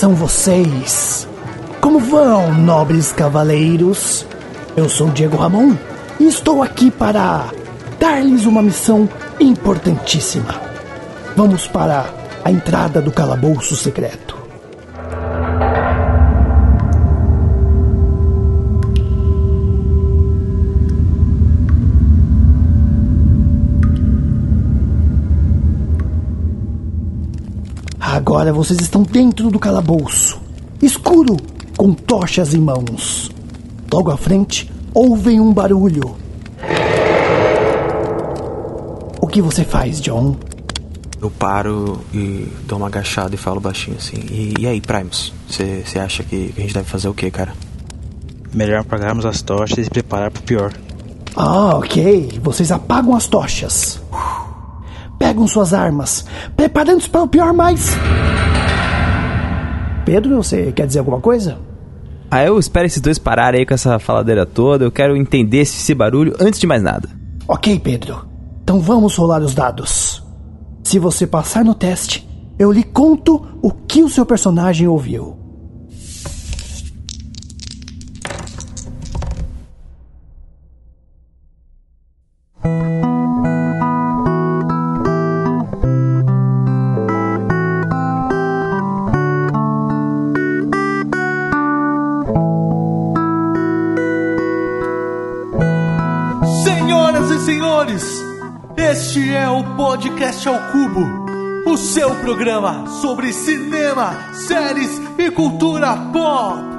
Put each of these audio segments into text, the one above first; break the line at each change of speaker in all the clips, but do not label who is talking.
são vocês? Como vão, nobres cavaleiros? Eu sou Diego Ramon e estou aqui para dar-lhes uma missão importantíssima. Vamos para a entrada do calabouço secreto. Agora vocês estão dentro do calabouço, escuro, com tochas em mãos. Logo à frente, ouvem um barulho. O que você faz, John?
Eu paro e dou uma agachada e falo baixinho assim. E, e aí, Primus? Você acha que, que a gente deve fazer o quê, cara?
Melhor apagarmos as tochas e se preparar pro pior.
Ah, ok. Vocês apagam as tochas. Pegam suas armas, preparando-se para o pior mais. Pedro, você quer dizer alguma coisa?
Ah, eu espero esses dois pararem aí com essa faladeira toda. Eu quero entender esse barulho antes de mais nada.
Ok, Pedro. Então vamos rolar os dados. Se você passar no teste, eu lhe conto o que o seu personagem ouviu.
Cubo, o seu programa sobre cinema, séries e cultura pop.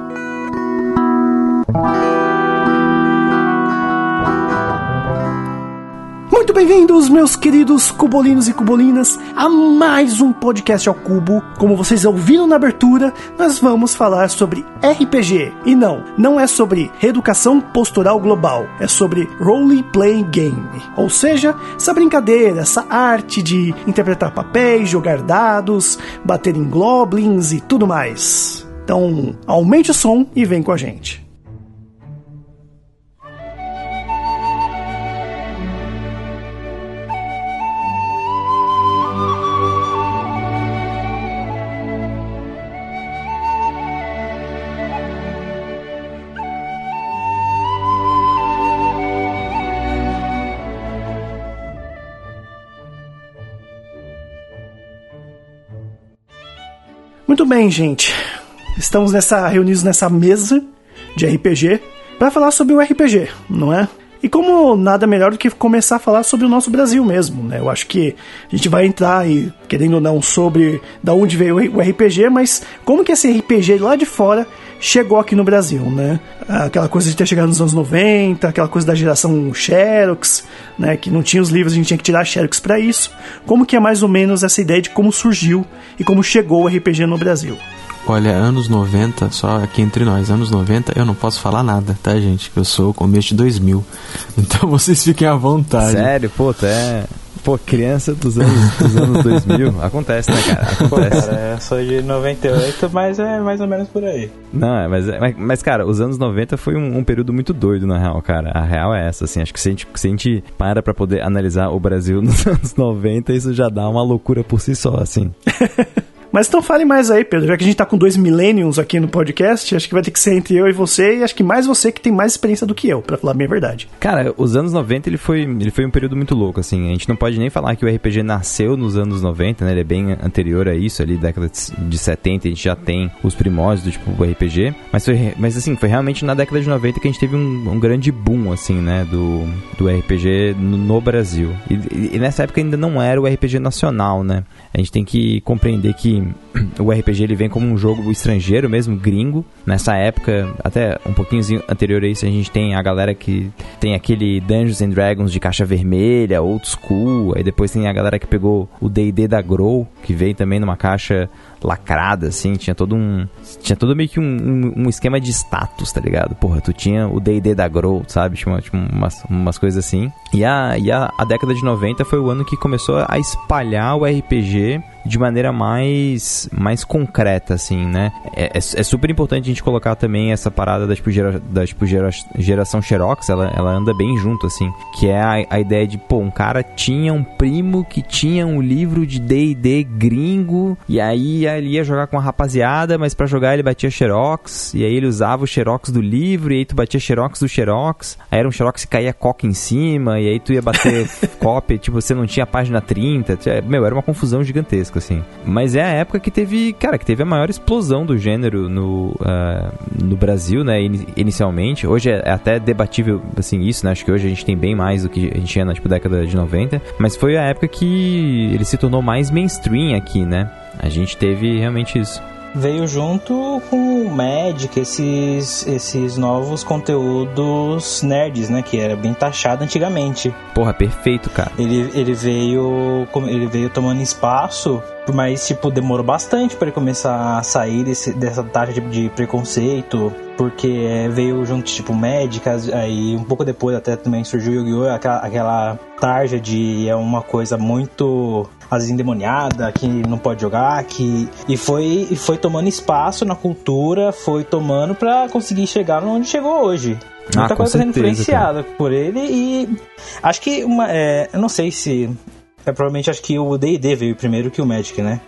Bem-vindos, meus queridos cubolinos e cubolinas, a mais um podcast ao cubo. Como vocês ouviram na abertura, nós vamos falar sobre RPG. E não, não é sobre reeducação postural global, é sobre role playing game. Ou seja, essa brincadeira, essa arte de interpretar papéis, jogar dados, bater em goblins e tudo mais. Então, aumente o som e vem com a gente. Bem, gente. Estamos nessa reunidos nessa mesa de RPG para falar sobre o RPG, não é? E como nada melhor do que começar a falar sobre o nosso Brasil mesmo, né? Eu acho que a gente vai entrar e querendo ou não sobre da onde veio o RPG, mas como que esse RPG lá de fora chegou aqui no Brasil, né? Aquela coisa de ter chegado nos anos 90, aquela coisa da geração Xerox, né? Que não tinha os livros, a gente tinha que tirar Xerox para isso. Como que é mais ou menos essa ideia de como surgiu e como chegou o RPG no Brasil?
Olha, anos 90, só aqui entre nós, anos 90 eu não posso falar nada, tá, gente? Eu sou o começo de 2000. Então vocês fiquem à vontade.
Sério, pô, tu é. Pô, criança dos anos, dos anos 2000. Acontece, né, cara? Acontece.
Cara, eu sou de 98, mas é mais ou menos por aí.
Não, é, mas, mas, mas, cara, os anos 90 foi um, um, período muito doido, na real, cara. A real é essa, assim. Acho que se a gente, se a gente para pra poder analisar o Brasil nos anos 90, isso já dá uma loucura por si só, assim.
Mas então fale mais aí, Pedro. Já que a gente tá com dois millennials aqui no podcast, acho que vai ter que ser entre eu e você, e acho que mais você que tem mais experiência do que eu, para falar bem a verdade.
Cara, os anos 90 ele foi, ele foi um período muito louco, assim. A gente não pode nem falar que o RPG nasceu nos anos 90, né? Ele é bem anterior a isso, ali, década de 70, a gente já tem os primórdios do tipo RPG. Mas, foi, mas assim, foi realmente na década de 90 que a gente teve um, um grande boom, assim, né? Do, do RPG no, no Brasil. E, e nessa época ainda não era o RPG nacional, né? A gente tem que compreender que o RPG ele vem como um jogo estrangeiro mesmo, gringo. Nessa época, até um pouquinho anterior a isso, a gente tem a galera que tem aquele Dungeons and Dragons de caixa vermelha, old school. Aí depois tem a galera que pegou o D&D da Grow, que veio também numa caixa lacrada, assim, tinha todo um. Tinha todo meio que um, um, um esquema de status, tá ligado? Porra, tu tinha o DD da Grow, sabe? Tinha, tinha umas, umas coisas assim. E, a, e a, a década de 90 foi o ano que começou a espalhar o RPG de maneira mais mais, concreta, assim, né? É, é, é super importante a gente colocar também essa parada da, tipo, gera, da tipo, gera, geração Xerox, ela, ela anda bem junto, assim, que é a, a ideia de, pô, um cara tinha um primo que tinha um livro de D&D gringo, e aí ele ia jogar com a rapaziada, mas para jogar ele batia Xerox, e aí ele usava o Xerox do livro, e aí tu batia Xerox do Xerox, aí era um Xerox que caía coca em cima, e aí tu ia bater cópia, tipo, você não tinha a página 30, meu, era uma confusão gigantesca, assim. Mas é a época que teve, cara, que teve a maior explosão do gênero no, uh, no Brasil, né, inicialmente. Hoje é até debatível, assim, isso, né, acho que hoje a gente tem bem mais do que a gente tinha na, tipo, década de 90, mas foi a época que ele se tornou mais mainstream aqui, né. A gente teve realmente isso
veio junto com o Magic, esses, esses novos conteúdos nerds, né? Que era bem taxado antigamente.
Porra, perfeito, cara.
Ele, ele veio ele veio tomando espaço, mas tipo demorou bastante para ele começar a sair desse, dessa taxa de, de preconceito, porque veio junto tipo Magic, aí um pouco depois até também surgiu o Yu-Gi-Oh! Aquela, aquela tarja de é uma coisa muito vezes endemoniada, que não pode jogar, que e foi e foi tomando espaço na cultura, foi tomando para conseguir chegar onde chegou hoje. Muita
ah,
coisa
sendo
influenciada cara. por ele e acho que uma, é, eu não sei se é provavelmente acho que o D&D veio primeiro que o Magic, né?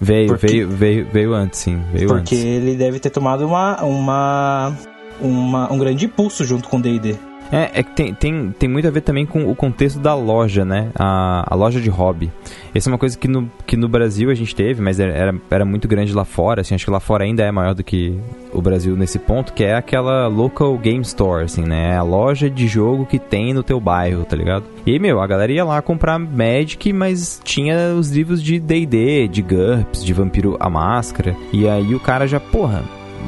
Veio, porque, veio, veio, veio antes, sim. Veio
porque
antes.
ele deve ter tomado uma, uma, uma, um grande impulso junto com o D&D.
É, é que tem, tem, tem muito a ver também com o contexto da loja, né? A, a loja de hobby. Essa é uma coisa que no, que no Brasil a gente teve, mas era, era muito grande lá fora, assim, acho que lá fora ainda é maior do que o Brasil nesse ponto, que é aquela local game store, assim, né? É a loja de jogo que tem no teu bairro, tá ligado? E aí, meu, a galera ia lá comprar Magic, mas tinha os livros de D&D, de GURPS, de Vampiro a Máscara, e aí o cara já, porra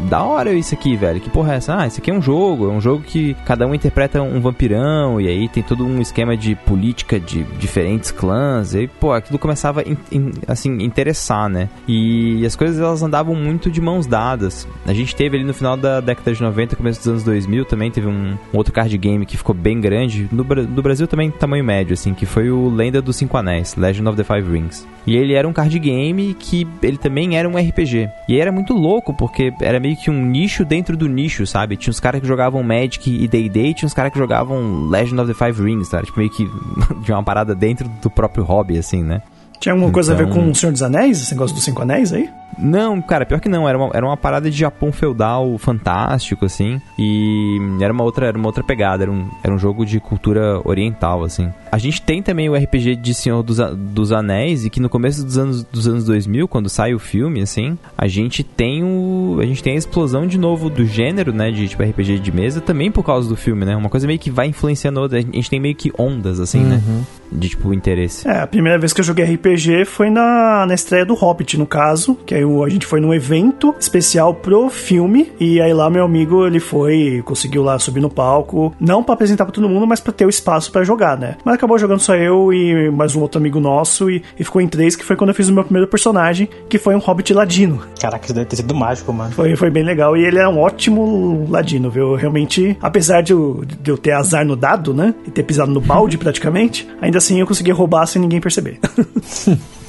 da hora isso aqui, velho. Que porra é essa? Ah, isso aqui é um jogo. É um jogo que cada um interpreta um vampirão. E aí tem todo um esquema de política de diferentes clãs. E pô, aquilo começava a assim, interessar, né? E as coisas elas andavam muito de mãos dadas. A gente teve ali no final da década de 90, começo dos anos 2000, também teve um, um outro card game que ficou bem grande. No, no Brasil também tamanho médio, assim, que foi o Lenda dos Cinco Anéis, Legend of the Five Rings. E ele era um card game que ele também era um RPG. E era muito louco, porque era meio que um nicho dentro do nicho, sabe? Tinha uns caras que jogavam Magic e Day-Day, tinha uns caras que jogavam Legend of the Five Rings, sabe? Tipo, meio que de uma parada dentro do próprio hobby, assim, né?
Tinha alguma coisa então... a ver com o Senhor dos Anéis, esse negócio dos Cinco Anéis aí?
Não, cara, pior que não. Era uma, era uma parada de Japão feudal fantástico, assim. E era uma outra, era uma outra pegada. Era um, era um jogo de cultura oriental, assim. A gente tem também o RPG de Senhor dos, dos Anéis, e que no começo dos anos, dos anos 2000, quando sai o filme, assim, a gente tem o. A gente tem a explosão de novo do gênero, né? De tipo RPG de mesa, também por causa do filme, né? Uma coisa meio que vai influenciando outra. A gente tem meio que ondas, assim, né, uhum. né? De tipo interesse.
É, a primeira vez que eu joguei RPG foi na, na estreia do Hobbit, no caso, que aí a gente foi num evento especial pro filme, e aí lá meu amigo, ele foi, conseguiu lá subir no palco, não para apresentar para todo mundo, mas para ter o espaço para jogar, né? Mas acabou jogando só eu e mais um outro amigo nosso, e, e, ficou em três, que foi quando eu fiz o meu primeiro personagem, que foi um Hobbit ladino.
Caraca, isso deve ter sido mágico, mano.
Foi, foi bem legal, e ele é um ótimo ladino, viu? Realmente, apesar de eu, de eu ter azar no dado, né? E ter pisado no balde praticamente, ainda assim eu consegui roubar sem ninguém perceber.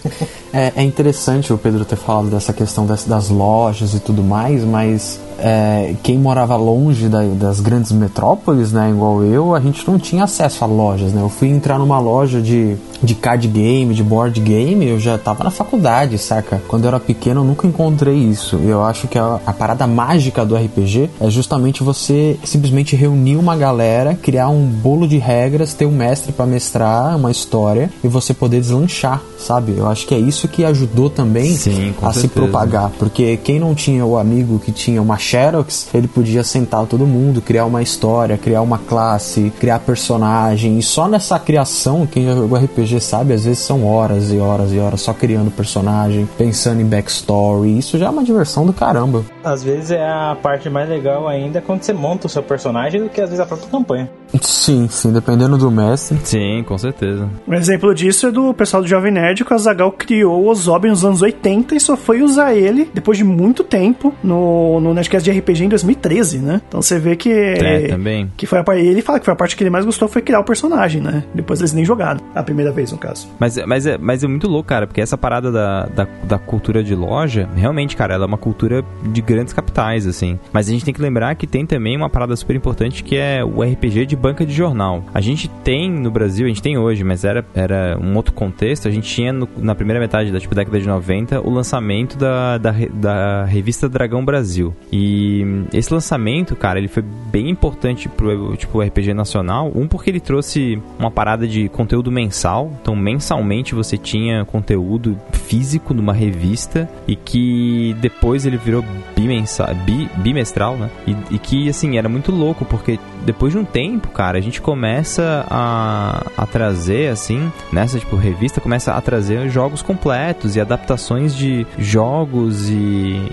É, é, interessante o Pedro ter falado dessa questão das, das lojas e tudo mais, mas é, quem morava longe da, das grandes metrópoles, né, igual eu, a gente não tinha acesso a lojas, né? Eu fui entrar numa loja de, de card game, de board game, eu já estava na faculdade, saca? Quando eu era pequeno eu nunca encontrei isso. Eu acho que a, a parada mágica do RPG é justamente você simplesmente reunir uma galera, criar um bolo de regras, ter um mestre para mestrar uma história e você poder deslanchar, sabe? Eu acho que é isso que ajudou também
Sim,
a
certeza.
se propagar, porque quem não tinha o amigo que tinha uma Xerox, ele podia sentar todo mundo, criar uma história, criar uma classe, criar personagem. E só nessa criação, quem jogou RPG sabe, às vezes são horas e horas e horas só criando personagem, pensando em backstory. Isso já é uma diversão do caramba.
Às vezes é a parte mais legal ainda quando você monta o seu personagem do que às vezes a própria campanha.
Sim, sim, dependendo do mestre.
Sim, com certeza.
Um exemplo disso é do pessoal do Jovem Nerd que o Criou o Ozob nos anos 80 e só foi usar ele depois de muito tempo no, no Nerdcast de RPG em 2013, né? Então você vê que.
É, também.
Que foi a. Ele fala que foi a parte que ele mais gostou foi criar o personagem, né? Depois eles nem jogaram. A primeira vez, no caso.
Mas, mas, é, mas é muito louco, cara, porque essa parada da, da, da cultura de loja, realmente, cara, ela é uma cultura de grandes capitais, assim. Mas a gente tem que lembrar que tem também uma parada super importante que é o RPG de banca de jornal. A gente tem no Brasil, a gente tem hoje, mas era, era um outro contexto, a gente tinha no, na primeira metade da tipo, década de 90 o lançamento da, da, da revista Dragão Brasil. E esse lançamento, cara, ele foi bem importante pro tipo, RPG nacional. Um, porque ele trouxe uma parada de conteúdo mensal. Então, mensalmente você tinha conteúdo físico numa revista e que depois ele virou bimensal, bi, bimestral, né? E, e que, assim, era muito louco, porque depois de um tempo, cara, a gente começa a, a trazer, assim, nessa, tipo, revista, começa a trazer jogos completos e adaptações de jogos e,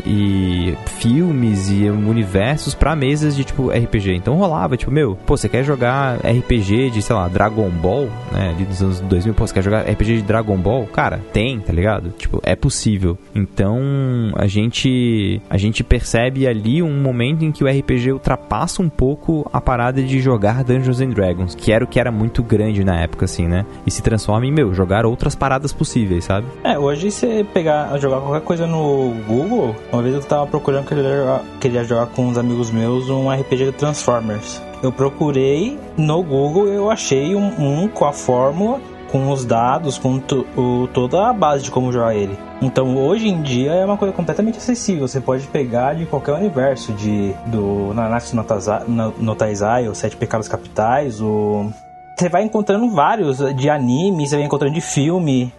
e filmes e universos para mesas de, tipo, RPG. Então rolava, tipo, meu, pô, você quer jogar RPG de, sei lá, Dragon Ball, né, ali dos anos 2000, pô, você quer jogar RPG de Dragon Ball? Cara, tem, tá ligado? Tipo, é possível. Então, a gente a gente percebe ali um momento em que o RPG ultrapassa um pouco a parada de jogar Dungeons and Dragons, que era o que era muito grande na época, assim, né? E se transforma em, meu, jogar outras paradas possíveis, sabe?
É, hoje você pegar, jogar qualquer coisa no Google, uma vez eu tava procurando, queria jogar, queria jogar com uns amigos meus um RPG de Transformers. Eu procurei no Google, eu achei um, um com a fórmula com os dados, com o, toda a base de como jogar ele. Então hoje em dia é uma coisa completamente acessível. Você pode pegar de qualquer universo, de do Nanatsu no Taizai, os Sete Pecados Capitais, o você vai encontrando vários de anime, você vai encontrando de filme.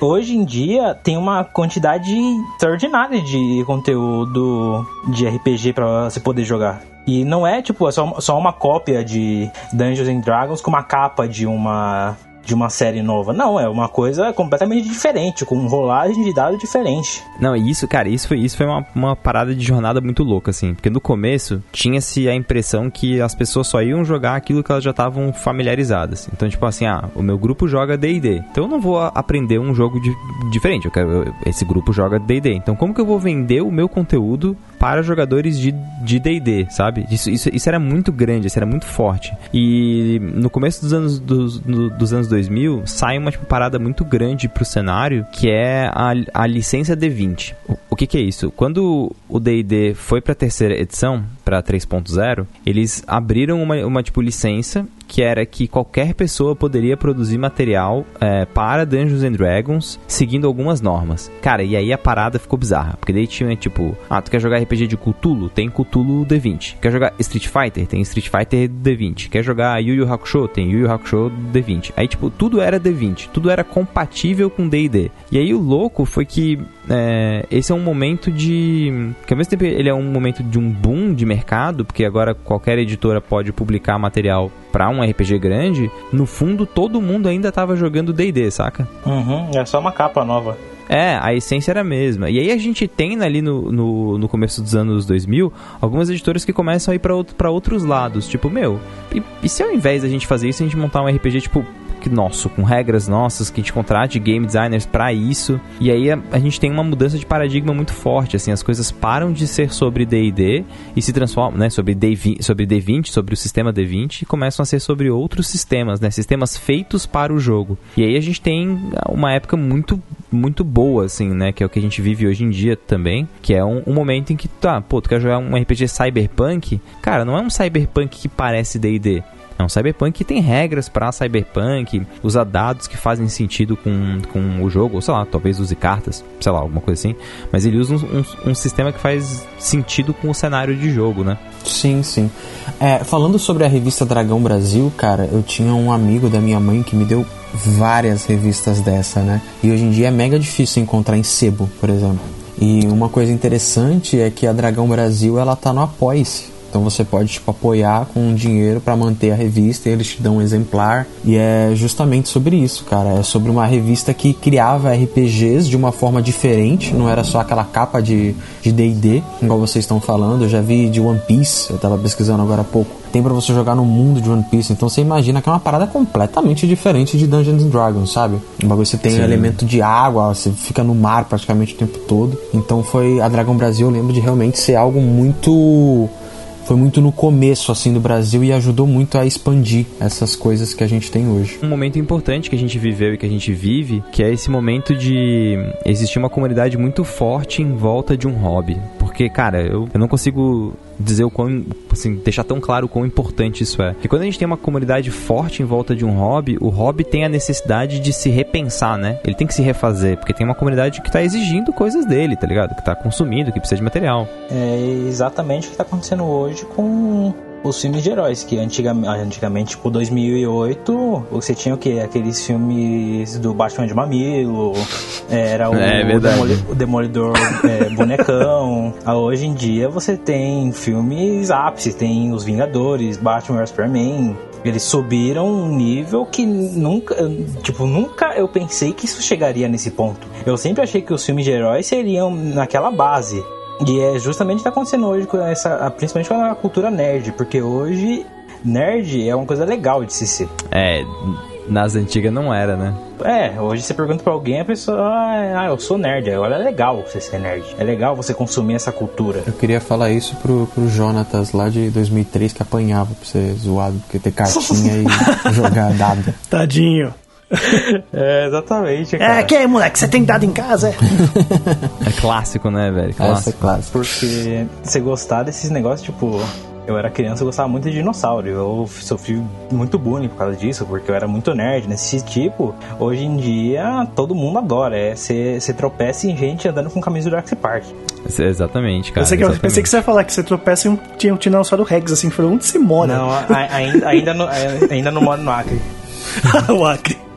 Hoje em dia tem uma quantidade extraordinária de conteúdo de RPG para você poder jogar. E não é tipo é só, só uma cópia de Dungeons and Dragons com uma capa de uma de uma série nova. Não, é uma coisa completamente diferente, com rolagem de dados diferente.
Não, e isso, cara, isso foi, isso foi uma, uma parada de jornada muito louca, assim. Porque no começo tinha-se a impressão que as pessoas só iam jogar aquilo que elas já estavam familiarizadas. Então, tipo assim, ah, o meu grupo joga DD. Então eu não vou aprender um jogo de, diferente. Eu quero, eu, esse grupo joga DD. Então, como que eu vou vender o meu conteúdo para jogadores de DD, sabe? Isso, isso, isso era muito grande, isso era muito forte. E no começo dos anos, dos, dos anos 2000, sai uma tipo, parada muito grande pro cenário, que é a, a licença D20. O, o que, que é isso? Quando o D&D foi para a terceira edição, para 3.0, eles abriram uma, uma tipo licença que era que qualquer pessoa poderia produzir material é, para Dungeons and Dragons seguindo algumas normas. Cara, e aí a parada ficou bizarra, porque daí tinha tipo, ah, tu quer jogar RPG de Cthulhu? Tem Cthulhu D20. Quer jogar Street Fighter? Tem Street Fighter D20. Quer jogar Yu Yu Hakusho? Tem Yu Yu Hakusho D20. Aí tipo, tudo era D20, tudo era compatível com D&D. E aí o louco foi que é, esse é um momento de. que ao mesmo tempo ele é um momento de um boom de mercado, porque agora qualquer editora pode publicar material para um RPG grande. No fundo, todo mundo ainda estava jogando DD, saca?
Uhum, é só uma capa nova.
É, a essência era a mesma. E aí a gente tem ali no, no, no começo dos anos 2000 algumas editoras que começam a ir para outro, outros lados. Tipo, meu, e, e se ao invés da gente fazer isso, a gente montar um RPG, tipo, nosso, com regras nossas, que a gente contrate game designers para isso. E aí a, a, gente tem uma mudança de paradigma muito forte, assim, as coisas param de ser sobre D&D e se transformam, né, sobre D20, sobre D20, sobre o sistema D20 e começam a ser sobre outros sistemas, né, sistemas feitos para o jogo. E aí a gente tem uma época muito muito boa, assim, né, que é o que a gente vive hoje em dia também, que é um, um momento em que, tá, pô, tu quer jogar um RPG cyberpunk? Cara, não é um cyberpunk que parece D&D é um cyberpunk que tem regras para cyberpunk, usa dados que fazem sentido com, com o jogo, ou sei lá, talvez use cartas, sei lá, alguma coisa assim. Mas ele usa um, um, um sistema que faz sentido com o cenário de jogo, né?
Sim, sim. É, falando sobre a revista Dragão Brasil, cara, eu tinha um amigo da minha mãe que me deu várias revistas dessa, né? E hoje em dia é mega difícil encontrar em sebo, por exemplo. E uma coisa interessante é que a Dragão Brasil ela tá no Apoia-se. Então você pode tipo apoiar com dinheiro para manter a revista e eles te dão um exemplar. E é justamente sobre isso, cara. É sobre uma revista que criava RPGs de uma forma diferente, não era só aquela capa de D&D, igual vocês estão falando. Eu já vi de One Piece, eu tava pesquisando agora há pouco tem para você jogar no mundo de One Piece. Então você imagina que é uma parada completamente diferente de Dungeons and Dragons, sabe? Um bagulho você tem um elemento de água, você fica no mar praticamente o tempo todo. Então foi a Dragon Brasil, eu lembro de realmente ser algo muito foi muito no começo assim do Brasil e ajudou muito a expandir essas coisas que a gente tem hoje.
Um momento importante que a gente viveu e que a gente vive, que é esse momento de existir uma comunidade muito forte em volta de um hobby. Porque, cara, eu, eu não consigo dizer o quão, assim, deixar tão claro o quão importante isso é. Porque quando a gente tem uma comunidade forte em volta de um hobby, o hobby tem a necessidade de se repensar, né? Ele tem que se refazer, porque tem uma comunidade que tá exigindo coisas dele, tá ligado? Que tá consumindo, que precisa de material.
É exatamente o que tá acontecendo hoje com os filmes de heróis, que antigamente, antigamente tipo 2008, você tinha o que? Aqueles filmes do Batman de Mamilo, era o, é, Demoli o Demolidor é, bonecão. Ah, hoje em dia você tem filmes ápices, tem Os Vingadores, Batman vs Superman, eles subiram um nível que nunca, tipo, nunca eu pensei que isso chegaria nesse ponto. Eu sempre achei que os filmes de heróis seriam naquela base. E é justamente o que está acontecendo hoje com essa, principalmente com a cultura nerd, porque hoje nerd é uma coisa legal de se ser.
É, nas antigas não era, né?
É, hoje você pergunta pra alguém, a pessoa, ah, eu sou nerd. Olha, é legal você ser nerd. É legal você consumir essa cultura.
Eu queria falar isso pro, pro Jonatas lá de 2003 que apanhava pra ser zoado, porque ter cartinha e jogar dado.
Tadinho.
é, exatamente. Cara.
É, que aí, moleque? Você tem dado em casa?
É, é clássico, né, velho?
Clássico. É clássico.
Porque você gostar desses negócios, tipo, eu era criança e gostava muito de dinossauro. Eu sofri muito bullying por causa disso, porque eu era muito nerd nesse tipo. Hoje em dia, todo mundo adora. É você tropeça em gente andando com camisa do Jurassic Park.
Exatamente, cara.
Pensei que,
exatamente.
pensei que você ia falar que você tropeça e um, tinha um dinossauro Rex, assim, falou, onde você mora?
Não, a, a, ainda, ainda, não, ainda não moro no Acre.
o Acre.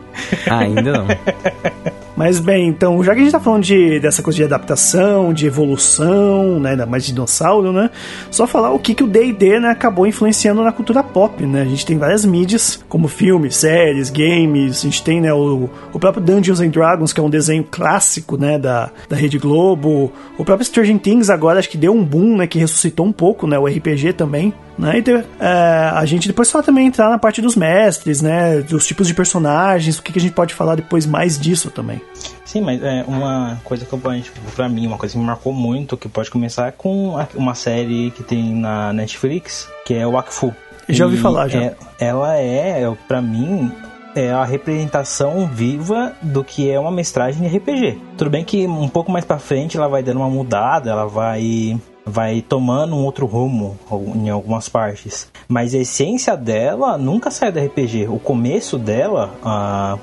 Ainda não.
Mas bem, então, já que a gente tá falando de, dessa coisa de adaptação, de evolução, né, ainda mais de dinossauro, né, só falar o que, que o D&D, né, acabou influenciando na cultura pop, né, a gente tem várias mídias, como filmes, séries, games, a gente tem, né, o, o próprio Dungeons and Dragons, que é um desenho clássico, né, da, da Rede Globo, o próprio Stranger Things agora, acho que deu um boom, né, que ressuscitou um pouco, né, o RPG também, né? E é, a gente depois só também entrar na parte dos mestres, né? Dos tipos de personagens, o que, que a gente pode falar depois mais disso também.
Sim, mas é uma coisa que eu pra mim, uma coisa que me marcou muito, que pode começar com uma série que tem na Netflix, que é o Akfu.
Já ouvi falar, já.
É, ela é, para mim, é a representação viva do que é uma mestragem de RPG. Tudo bem que um pouco mais para frente ela vai dando uma mudada, ela vai vai tomando um outro rumo em algumas partes. Mas a essência dela nunca sai do RPG. O começo dela, ah,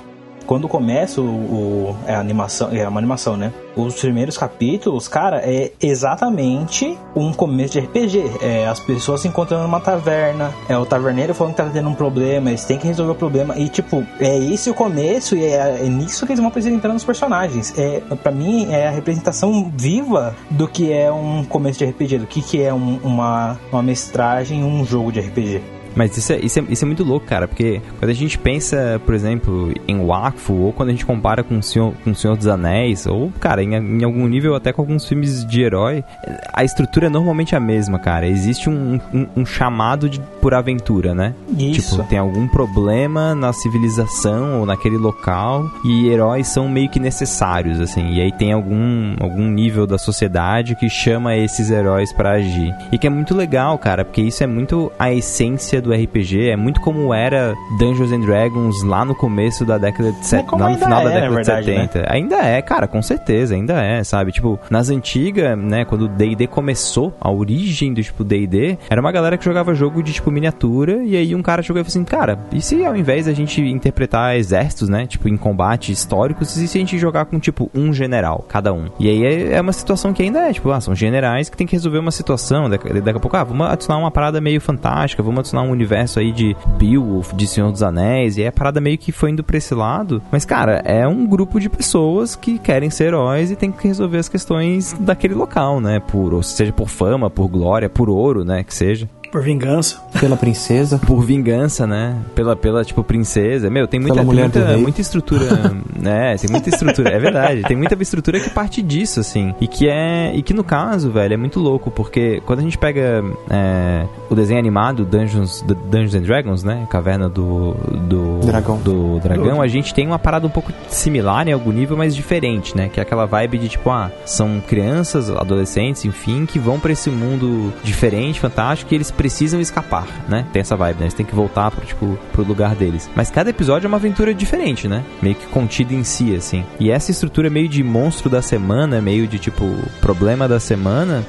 quando começa o, o, é a animação, é uma animação, né? Os primeiros capítulos, cara, é exatamente um começo de RPG. É as pessoas se encontrando numa taverna, é o taverneiro falando que tá tendo um problema, eles têm que resolver o problema. E, tipo, é esse o começo e é, é nisso que eles vão apresentando os personagens. É, para mim, é a representação viva do que é um começo de RPG, do que, que é um, uma, uma mestragem, um jogo de RPG.
Mas isso é, isso, é, isso é muito louco, cara, porque quando a gente pensa, por exemplo, em Wakfu, ou quando a gente compara com o Senhor, com o Senhor dos Anéis, ou, cara, em, em algum nível até com alguns filmes de herói, a estrutura é normalmente a mesma, cara. Existe um, um, um chamado de, por aventura, né?
Isso.
Tipo, tem algum problema na civilização ou naquele local e heróis são meio que necessários, assim. E aí tem algum, algum nível da sociedade que chama esses heróis para agir. E que é muito legal, cara, porque isso é muito a essência do RPG, é muito como era Dungeons and Dragons lá no começo da década de 70, lá no final
é,
da década
verdade,
de 70. Né? Ainda é, cara, com certeza, ainda é, sabe? Tipo, nas antigas, né, quando o D&D começou, a origem do tipo D&D, era uma galera que jogava jogo de tipo miniatura e aí um cara jogou e falou assim, cara, e se ao invés da gente interpretar exércitos, né, tipo em combate históricos, e se a gente jogar com tipo um general, cada um? E aí é, é uma situação que ainda é, tipo, ah, são generais que tem que resolver uma situação, daqui, daqui a pouco, ah, vamos adicionar uma parada meio fantástica, vamos adicionar um um universo aí de Beowulf, de Senhor dos Anéis, e aí a parada meio que foi indo pra esse lado. Mas, cara, é um grupo de pessoas que querem ser heróis e tem que resolver as questões daquele local, né? Por, ou seja por fama, por glória, por ouro, né? Que seja.
Por vingança.
Pela princesa.
Por vingança, né? Pela, pela tipo, princesa. Meu, tem muita, tem muita, muita estrutura. né? Tem muita estrutura. É verdade. Tem muita estrutura que parte disso, assim. E que é. E que no caso, velho, é muito louco, porque quando a gente pega é, o desenho animado Dungeons, Dungeons and Dragons, né? Caverna do. Do
Dragão.
Do dragão, a gente tem uma parada um pouco similar em algum nível, mas diferente, né? Que é aquela vibe de tipo, ah, são crianças, adolescentes, enfim, que vão pra esse mundo diferente, fantástico, e eles precisam escapar, né? Tem essa vibe, né? Eles têm que voltar pro, tipo, pro lugar deles. Mas cada episódio é uma aventura diferente, né? Meio que contida em si, assim. E essa estrutura meio de monstro da semana, meio de tipo, problema da semana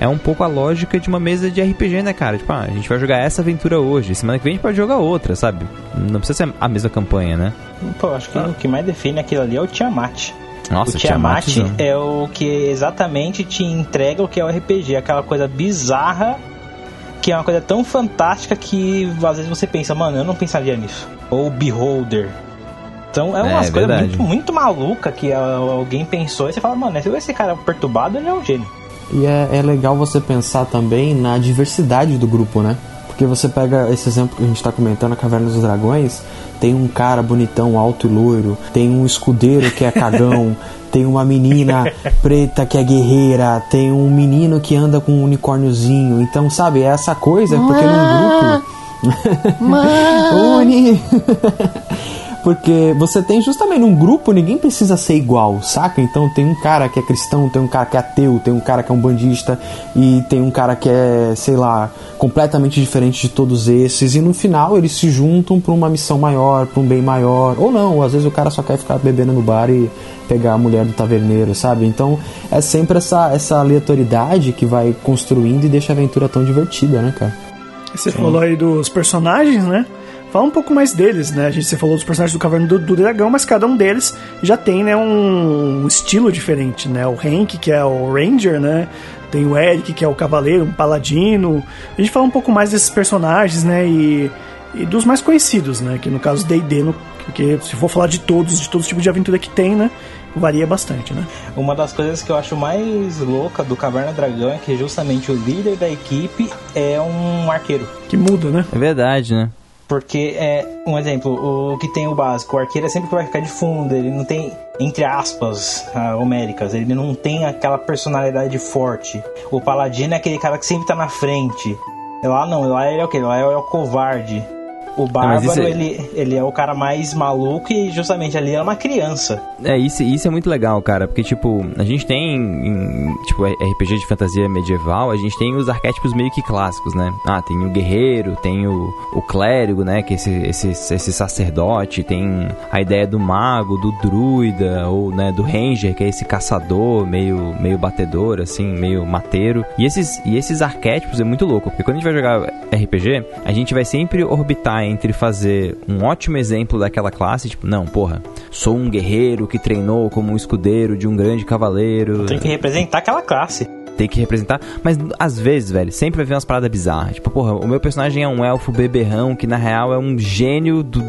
é um pouco a lógica de uma mesa de RPG, né, cara? Tipo, ah, a gente vai jogar essa aventura hoje, semana que vem a gente pode jogar outra, sabe? Não precisa ser a mesma campanha, né?
Pô, acho que o que mais define aquilo ali é o Tiamat.
Nossa,
o Tiamat,
Tiamatzão.
é o que exatamente te entrega o que é o RPG, aquela coisa bizarra que é uma coisa tão fantástica que às vezes você pensa, mano, eu não pensaria nisso. Ou Beholder. Então é umas
É,
coisas muito, muito maluca que ah, alguém pensou e você fala, mano, esse cara perturbado, ele é um gênio.
E é, é legal você pensar também na diversidade do grupo, né? Porque você pega esse exemplo que a gente tá comentando, a Caverna dos Dragões, tem um cara bonitão, alto e loiro, tem um escudeiro que é cagão, tem uma menina preta que é guerreira, tem um menino que anda com um unicórniozinho. Então, sabe, é essa coisa, porque num grupo. Uni! Porque você tem justamente num grupo, ninguém precisa ser igual, saca? Então tem um cara que é cristão, tem um cara que é ateu, tem um cara que é um bandista e tem um cara que é, sei lá, completamente diferente de todos esses. E no final eles se juntam pra uma missão maior, pra um bem maior. Ou não, às vezes o cara só quer ficar bebendo no bar e pegar a mulher do taverneiro, sabe? Então é sempre essa, essa aleatoriedade que vai construindo e deixa a aventura tão divertida, né, cara?
Você falou aí dos personagens, né? Fala um pouco mais deles, né? A gente você falou dos personagens do Caverna do, do Dragão, mas cada um deles já tem, né, um estilo diferente, né? O Hank, que é o Ranger, né? Tem o Eric, que é o Cavaleiro, um Paladino. A gente fala um pouco mais desses personagens, né? E, e dos mais conhecidos, né? Que no caso D&D, porque se for falar de todos, de todos os tipos de aventura que tem, né? Varia bastante, né?
Uma das coisas que eu acho mais louca do Caverna Dragão é que justamente o líder da equipe é um arqueiro.
Que muda, né?
É verdade, né?
Porque é um exemplo, o que tem o básico, o arqueiro é sempre que vai ficar de fundo, ele não tem, entre aspas, ah, homéricas, ele não tem aquela personalidade forte. O paladino é aquele cara que sempre tá na frente. Lá não, lá ele é o que? Lá é o covarde. O bárbaro,
é-
ele, ele é o cara mais maluco e justamente ali é uma criança.
É, isso, isso é muito legal, cara, porque, tipo, a gente tem, em, tipo, RPG de fantasia medieval, a gente tem os arquétipos meio que clássicos, né? Ah, tem o guerreiro, tem o, o clérigo, né, que é esse, esse, esse sacerdote, tem a ideia do mago, do druida, ou, né, do ranger, que é esse caçador, meio, meio batedor, assim, meio mateiro. E esses, e esses arquétipos é muito louco, porque quando a gente vai jogar RPG, a gente vai sempre orbitar entre fazer um ótimo exemplo daquela classe, tipo, não, porra, sou um guerreiro que treinou como um escudeiro de um grande cavaleiro.
Tem que representar aquela classe.
Tem que representar, mas às vezes, velho, sempre vai vir umas paradas bizarras. Tipo, porra, o meu personagem é um elfo beberrão que na real é um gênio do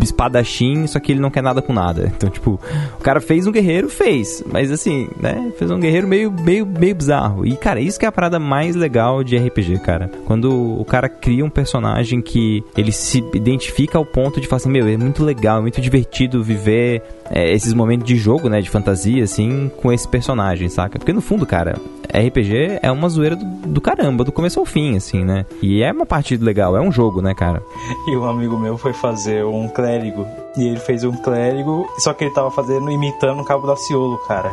espadachim, só que ele não quer nada com nada. Então, tipo, o cara fez um guerreiro, fez, mas assim, né, fez um guerreiro meio, meio, meio bizarro. E, cara, isso que é a parada mais legal de RPG, cara. Quando o cara cria um personagem que ele se identifica ao ponto de falar assim, meu, é muito legal, é muito divertido viver é, esses momentos de jogo, né, de fantasia, assim, com esse personagem, saca? Porque no fundo, cara, RPG é uma zoeira do, do caramba, do começo ao fim, assim, né? E é uma parte legal, é um jogo, né, cara?
E um amigo meu foi fazer um clérigo. E ele fez um clérigo, só que ele tava fazendo, imitando o Cabo da Ciolo, cara.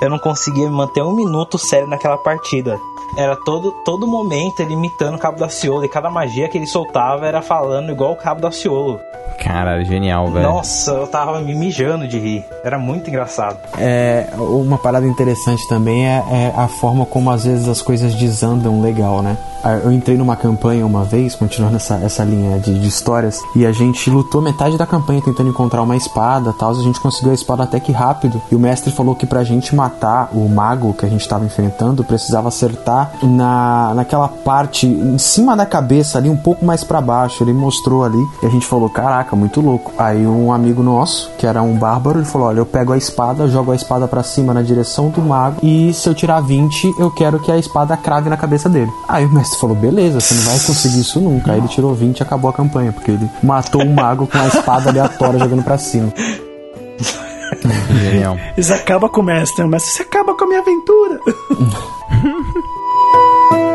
Eu não conseguia me manter um minuto sério naquela partida. Era todo, todo momento ele imitando o Cabo da Ciolo. E cada magia que ele soltava era falando igual o Cabo da Ciolo.
Cara, genial, velho.
Nossa, eu tava me mijando de rir. Era muito engraçado.
É, uma parada interessante também é, é a forma como às vezes as coisas desandam legal, né? Ah, Eu entrei numa campanha uma vez, continuando essa, essa linha de, de histórias, e a gente lutou metade da campanha tentando encontrar uma espada tal. A gente conseguiu a espada até que rápido. E o mestre falou que pra gente matar o mago que a gente tava enfrentando, precisava acertar na, naquela parte em cima da cabeça ali, um pouco mais para baixo. Ele mostrou ali e a gente falou: Caraca, muito louco. Aí um amigo nosso, que era um bárbaro, ele falou: Olha, eu pego a espada, jogo a espada para cima na direção do mago e se eu tirar 20, eu quero que a espada crave na cabeça dele. Aí o mestre falou: Beleza, você não vai conseguir isso nunca. Aí ele tirou 20 e acabou a campanha, porque ele matou um mago com a espada aleatória jogando para cima.
Genial.
Isso acaba com o mestre, né? o mestre, você acaba com a minha aventura.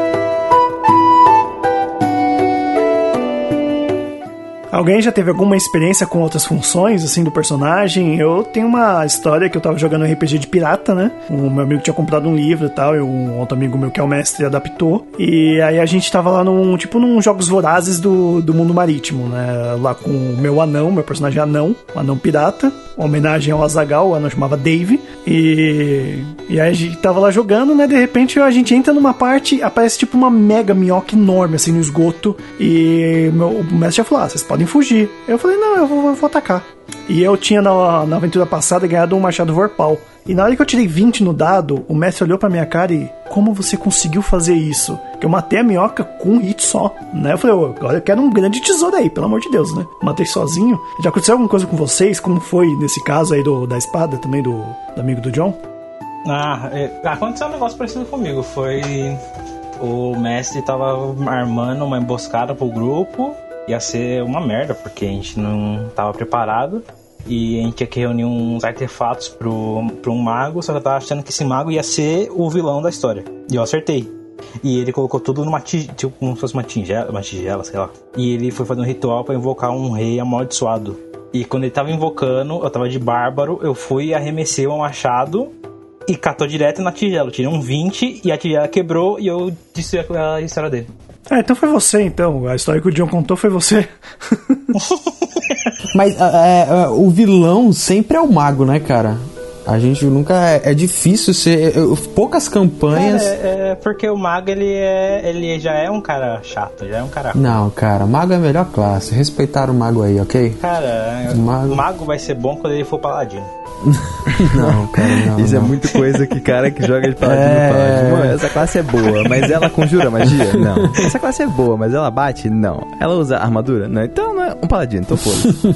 Alguém já teve alguma experiência com outras funções, assim, do personagem? Eu tenho uma história que eu tava jogando RPG de pirata, né? O meu amigo tinha comprado um livro e tal, e um outro amigo meu que é o mestre adaptou. E aí a gente tava lá num, tipo, num Jogos Vorazes do, do mundo marítimo, né? Lá com o meu anão, meu personagem anão, o anão pirata, homenagem ao Azagal, o anão chamava Dave. E, e aí a gente tava lá jogando, né? De repente a gente entra numa parte, aparece tipo uma mega minhoca enorme, assim, no esgoto. E meu, o mestre já falou: ah, vocês podem fugir. Eu falei: não, eu vou, eu vou atacar. E eu tinha na, na aventura passada ganhado um machado Vorpal. E na hora que eu tirei 20 no dado, o mestre olhou pra minha cara e. Como você conseguiu fazer isso? Que eu matei a minhoca com um hit só, né? Eu falei, agora eu quero um grande tesouro aí, pelo amor de Deus, né? Matei sozinho. Já aconteceu alguma coisa com vocês? Como foi nesse caso aí do, da espada também do, do amigo do John?
Ah, é, aconteceu um negócio parecido comigo. Foi. O mestre tava armando uma emboscada pro grupo. Ia ser uma merda, porque a gente não tava preparado. E a gente tinha que reunir uns artefatos pro, pro um mago, só que eu tava achando que esse mago ia ser o vilão da história. E eu acertei. E ele colocou tudo numa tigela, tipo, como se fosse uma tigela, uma tigela, sei lá. E ele foi fazer um ritual para invocar um rei amaldiçoado. E quando ele tava invocando, eu tava de bárbaro, eu fui arremessei o machado e catou direto na tigela. Eu tirei um 20 e a tigela quebrou e eu disse a história dele.
Ah, então foi você, então. A história que o John contou foi você.
Mas é, é, o vilão sempre é o mago, né, cara? A gente nunca. É, é difícil ser. Poucas campanhas.
É, é, porque o mago ele, é, ele já é um cara chato, já é um cara.
Não, cara, mago é a melhor classe. Respeitar o mago aí, ok?
Cara, o mago, o mago vai ser bom quando ele for paladino.
não, cara, não.
Isso
não.
é muito coisa que cara que joga de paladino é... fala. Mano, essa classe é boa, mas ela conjura magia? Não. Essa classe é boa, mas ela bate? Não. Ela usa armadura? Não. Então não é um paladino, então foda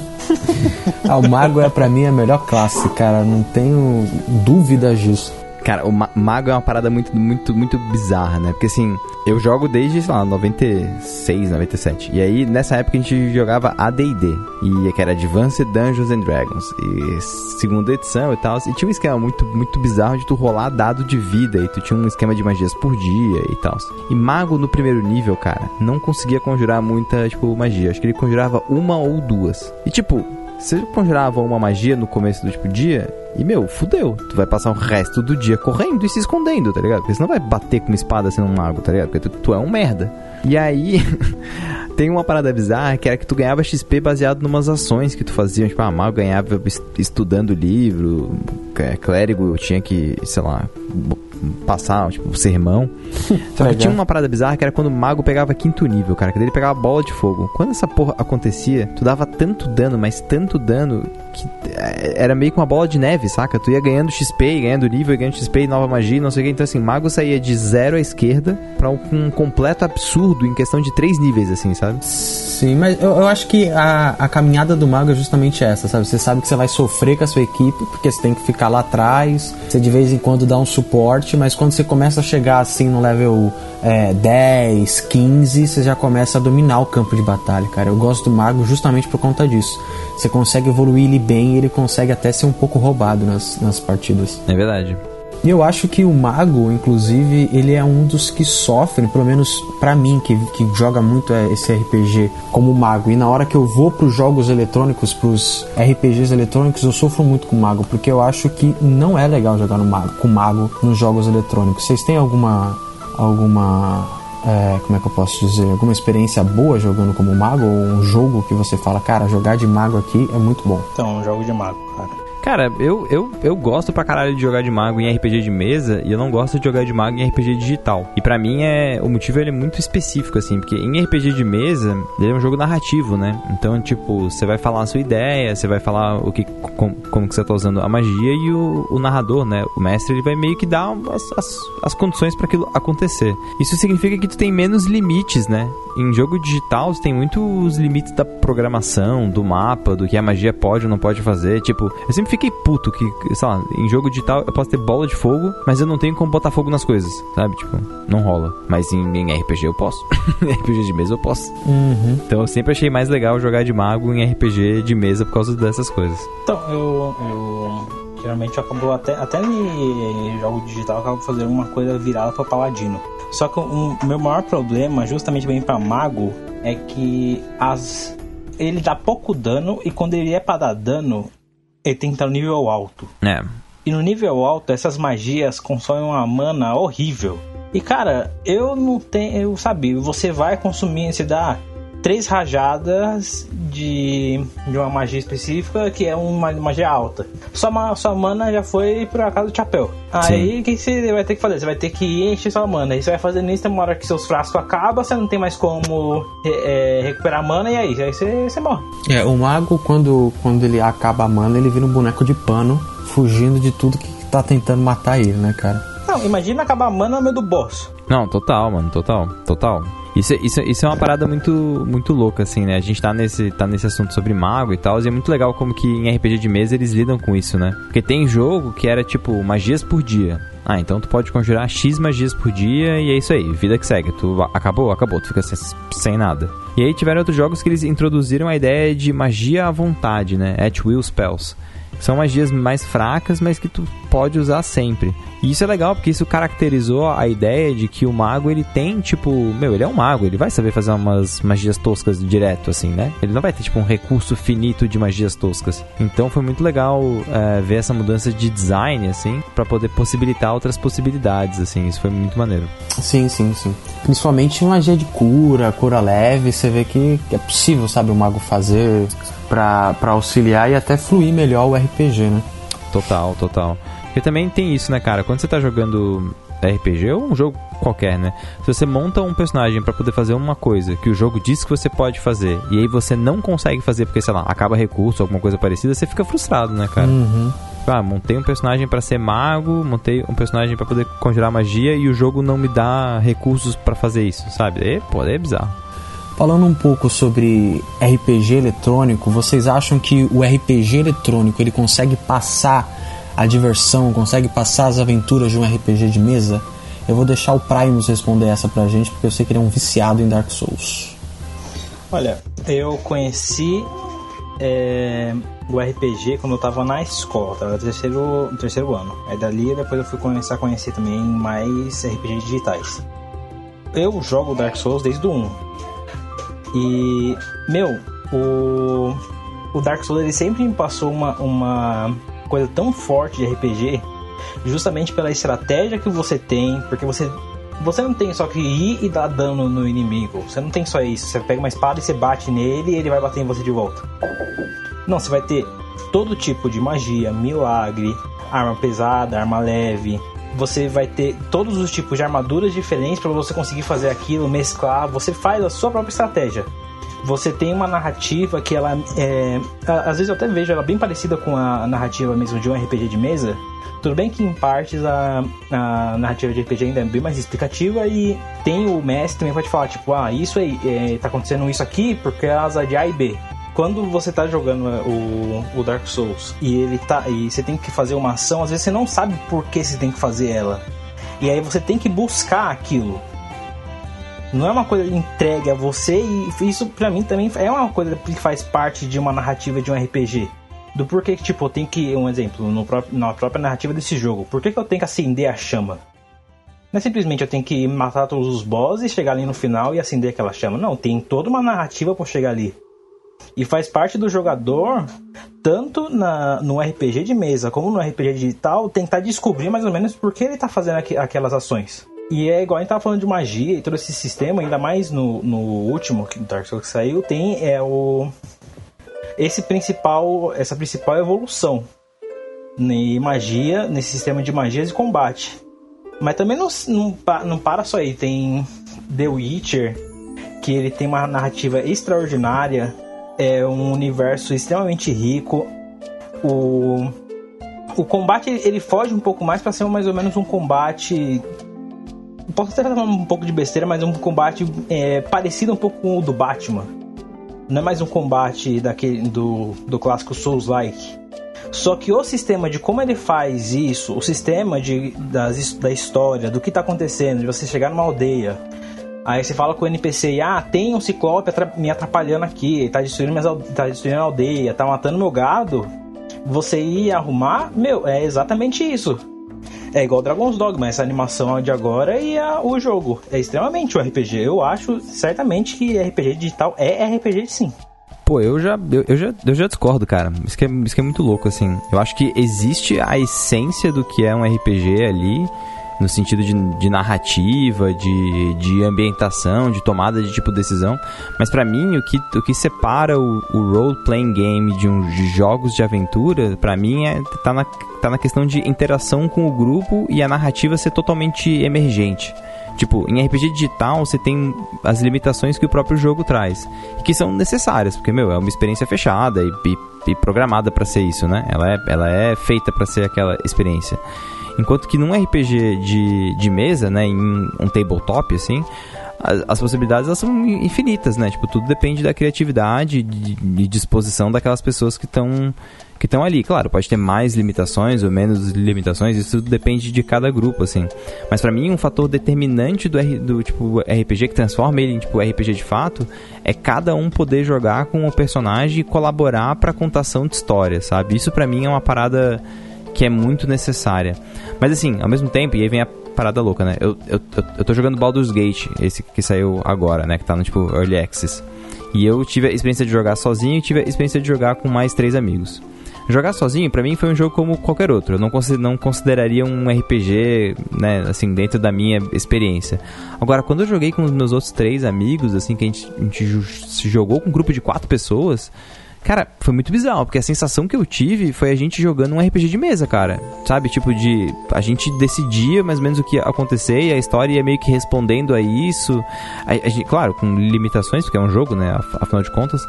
ah, o mago é pra mim a melhor classe, cara. Não tenho dúvidas disso.
Cara, o mago é uma parada muito, muito, muito bizarra, né? Porque assim, eu jogo desde, sei lá, 96, 97. E aí, nessa época, a gente jogava ADD. E que era Advanced Dungeons and Dragons. E segunda edição e tal. E tinha um esquema muito, muito bizarro de tu rolar dado de vida. E tu tinha um esquema de magias por dia e tal. E mago no primeiro nível, cara, não conseguia conjurar muita, tipo, magia. Acho que ele conjurava uma ou duas. E tipo, você conjurava uma magia no começo do tipo dia e, meu, fudeu. Tu vai passar o resto do dia correndo e se escondendo, tá ligado? Porque você não vai bater com uma espada sendo um mago, tá ligado? Porque tu, tu é um merda. E aí, tem uma parada bizarra que era que tu ganhava XP baseado numas ações que tu fazia. Tipo, ah, mago ganhava estudando livro, clérigo eu tinha que, sei lá, passar, tipo, sermão. Só que tinha uma parada bizarra que era quando o mago pegava quinto nível, cara, que dele pegava bola de fogo. Quando essa porra acontecia, tu dava tanto dano, mas tanto dano, que é, era meio que uma bola de neve, saca? Tu ia ganhando XP, ganhando nível, ganhando XP, nova magia, não sei o que. Então, assim, mago saía de zero à esquerda pra um, um completo absurdo em questão de três níveis, assim, sabe?
Sim, mas eu, eu acho que a, a caminhada do mago é justamente essa, sabe? Você sabe que você vai sofrer com a sua equipe, porque você tem que ficar lá atrás, você de vez em quando dá um suporte, mas quando você começa a chegar assim no level é, 10, 15, você já começa a dominar o campo de batalha, cara. Eu gosto do mago justamente por conta disso. Você consegue evoluir ele bem e ele consegue até ser um pouco roubado nas, nas partidas.
É verdade.
E eu acho que o mago, inclusive, ele é um dos que sofrem, pelo menos para mim, que, que joga muito é, esse RPG como mago. E na hora que eu vou pros jogos eletrônicos, pros RPGs eletrônicos, eu sofro muito com mago, porque eu acho que não é legal jogar no mago, com mago nos jogos eletrônicos. Vocês têm alguma alguma é, como é que eu posso dizer, alguma experiência boa jogando como mago ou um jogo que você fala, cara, jogar de mago aqui é muito bom.
Então, um jogo de mago, cara.
Cara, eu, eu, eu gosto pra caralho de jogar de mago em RPG de mesa e eu não gosto de jogar de mago em RPG digital. E pra mim é o motivo ele é muito específico assim, porque em RPG de mesa, ele é um jogo narrativo, né? Então, tipo, você vai falar a sua ideia, você vai falar o que como, como que você tá usando a magia e o, o narrador, né, o mestre, ele vai meio que dar as, as, as condições para aquilo acontecer. Isso significa que tu tem menos limites, né? Em jogo digital, você tem muitos limites da programação, do mapa, do que a magia pode ou não pode fazer. Tipo, eu sempre fiquei puto que, sei lá, em jogo digital eu posso ter bola de fogo, mas eu não tenho como botar fogo nas coisas, sabe? Tipo, não rola. Mas em, em RPG eu posso. em RPG de mesa eu posso.
Uhum.
Então eu sempre achei mais legal jogar de mago em RPG de mesa por causa dessas coisas.
Então, eu, eu geralmente eu acabo até, até em jogo digital eu acabo fazendo uma coisa virada para paladino. Só que o meu maior problema, justamente bem para mago, é que as ele dá pouco dano e quando ele é para dar dano, ele tem que estar no nível alto.
É.
E no nível alto, essas magias consomem uma mana horrível. E cara, eu não tenho. Eu sabia, você vai consumir, você dá três rajadas de, de uma magia específica que é uma magia alta. Sua, sua mana já foi por acaso do chapéu. Aí o que você vai ter que fazer? Você vai ter que encher sua mana. Aí você vai fazer isso, tem uma hora que seus frascos acabam, você não tem mais como é, recuperar a mana e aí, aí você, você morre.
É, o mago, quando, quando ele acaba a mana, ele vira um boneco de pano, fugindo de tudo que tá tentando matar ele, né, cara?
Não, imagina acabar a mana no meio do boss.
Não, total, mano, total, total. Isso, isso, isso é uma parada muito, muito louca, assim, né? A gente tá nesse, tá nesse assunto sobre mago e tal, e é muito legal como que em RPG de mesa eles lidam com isso, né? Porque tem jogo que era tipo magias por dia. Ah, então tu pode conjurar X magias por dia e é isso aí, vida que segue. Tu acabou, acabou, tu fica sem, sem nada. E aí tiveram outros jogos que eles introduziram a ideia de magia à vontade, né? At will spells. São magias mais fracas, mas que tu pode usar sempre. E isso é legal porque isso caracterizou a ideia de que o mago ele tem, tipo, meu, ele é um mago, ele vai saber fazer umas magias toscas direto, assim, né? Ele não vai ter, tipo, um recurso finito de magias toscas. Então foi muito legal é, ver essa mudança de design, assim, para poder possibilitar outras possibilidades, assim. Isso foi muito maneiro.
Sim, sim, sim. Principalmente magia de cura, cura leve, você vê que é possível, sabe, o mago fazer para auxiliar e até fluir melhor o RPG, né?
Total, total. Porque também tem isso, né, cara? Quando você tá jogando RPG ou um jogo qualquer, né? Se você monta um personagem para poder fazer uma coisa que o jogo diz que você pode fazer e aí você não consegue fazer porque, sei lá, acaba recurso, alguma coisa parecida, você fica frustrado, né, cara?
Uhum.
Ah, montei um personagem para ser mago, montei um personagem para poder conjurar magia e o jogo não me dá recursos para fazer isso, sabe? É, pô, é bizarro.
Falando um pouco sobre RPG eletrônico, vocês acham que o RPG eletrônico ele consegue passar a diversão, consegue passar as aventuras de um RPG de mesa? Eu vou deixar o Primus responder essa pra gente, porque eu sei que ele é um viciado em Dark Souls.
Olha, eu conheci é, o RPG quando eu tava na escola, tava no terceiro, no terceiro ano. Aí dali depois eu fui começar a conhecer também mais RPG digitais. Eu jogo Dark Souls desde o 1. E, meu, o, o Dark Souls ele sempre me passou uma, uma coisa tão forte de RPG, justamente pela estratégia que você tem, porque você você não tem só que ir e dar dano no inimigo. Você não tem só isso. Você pega uma espada e você bate nele e ele vai bater em você de volta. Não, você vai ter todo tipo de magia, milagre, arma pesada, arma leve. Você vai ter todos os tipos de armaduras diferentes para você conseguir fazer aquilo, mesclar. Você faz a sua própria estratégia você tem uma narrativa que ela é. Às vezes eu até vejo ela bem parecida com a narrativa mesmo de um RPG de mesa. Tudo bem que em partes a, a narrativa de RPG ainda é bem mais explicativa e tem o mestre também pode falar, tipo, ah, isso aí, é, tá acontecendo isso aqui porque é asa de A e B. Quando você tá jogando é, o, o Dark Souls e ele tá. E você tem que fazer uma ação, às vezes você não sabe por que você tem que fazer ela. E aí você tem que buscar aquilo. Não é uma coisa entregue a você e isso para mim também é uma coisa que faz parte de uma narrativa de um RPG. Do porquê que, tipo, tenho que, um exemplo, no próprio, na própria narrativa desse jogo, por que, que eu tenho que acender a chama? Não é simplesmente eu tenho que matar todos os bosses, chegar ali no final e acender aquela chama. Não, tem toda uma narrativa para chegar ali. E faz parte do jogador, tanto na, no RPG de mesa como no RPG digital, tentar descobrir mais ou menos por que ele está fazendo aqu aquelas ações. E é igual a gente tava falando de magia e todo esse sistema, ainda mais no, no último que Dark Souls que saiu, tem é o esse principal, essa principal evolução em magia, nesse sistema de magias e combate. Mas também não, não, não para só aí. Tem The Witcher, que ele tem uma narrativa extraordinária, é um universo extremamente rico. O, o combate ele foge um pouco mais para ser mais ou menos um combate. Posso até falar um pouco de besteira, mas um combate é, parecido um pouco com o do Batman. Não é mais um combate daquele do, do clássico Souls-like. Só que o sistema de como ele faz isso, o sistema de, das, da história, do que está acontecendo, de você chegar numa aldeia, Aí você fala com o NPC ah, tem um ciclope me atrapalhando aqui, tá destruindo, minhas, tá destruindo a aldeia, tá matando meu gado. Você ir arrumar, meu, é exatamente isso. É igual Dragon's Dogma, essa animação de agora e a, o jogo. É extremamente um RPG. Eu acho certamente que RPG digital é RPG sim.
Pô, eu já, eu, eu, já, eu já discordo, cara. Isso que, é, isso que é muito louco, assim. Eu acho que existe a essência do que é um RPG ali no sentido de, de narrativa, de, de ambientação, de tomada de tipo decisão. Mas para mim, o que, o que separa o, o role-playing game de, um, de jogos de aventura, para mim, é, tá, na, tá na questão de interação com o grupo e a narrativa ser totalmente emergente. Tipo, em RPG digital você tem as limitações que o próprio jogo traz, que são necessárias, porque, meu, é uma experiência fechada e, e, e programada para ser isso, né? Ela é, ela é feita para ser aquela experiência. Enquanto que num RPG de, de mesa, né, em um tabletop, assim, as, as, possibilidades elas são infinitas, né? Tipo, tudo depende da criatividade e disposição daquelas pessoas que estão que estão ali. Claro, pode ter mais limitações ou menos limitações, isso depende de cada grupo, assim. Mas para mim, um fator determinante do, do tipo RPG que transforma ele em tipo RPG de fato é cada um poder jogar com o personagem e colaborar para contação de história, sabe? Isso para mim é uma parada que é muito necessária. Mas assim, ao mesmo tempo, e aí vem a parada louca, né? Eu, eu, eu tô jogando Baldur's Gate, esse que saiu agora, né? Que tá no tipo Early Access. E eu tive a experiência de jogar sozinho e tive a experiência de jogar com mais três amigos. Jogar sozinho, para mim, foi um jogo como qualquer outro. Eu não, não consideraria um RPG, né, assim, dentro da minha experiência. Agora, quando eu joguei com os meus outros três amigos, assim, que a gente, a gente se jogou com um grupo de quatro pessoas, Cara, foi muito bizarro, porque a sensação que eu tive foi a gente jogando um RPG de mesa, cara. Sabe? Tipo, de. A gente decidia mais ou menos o que ia acontecer e a história ia meio que respondendo a isso. A, a gente, claro, com limitações, porque é um jogo, né? Afinal de contas.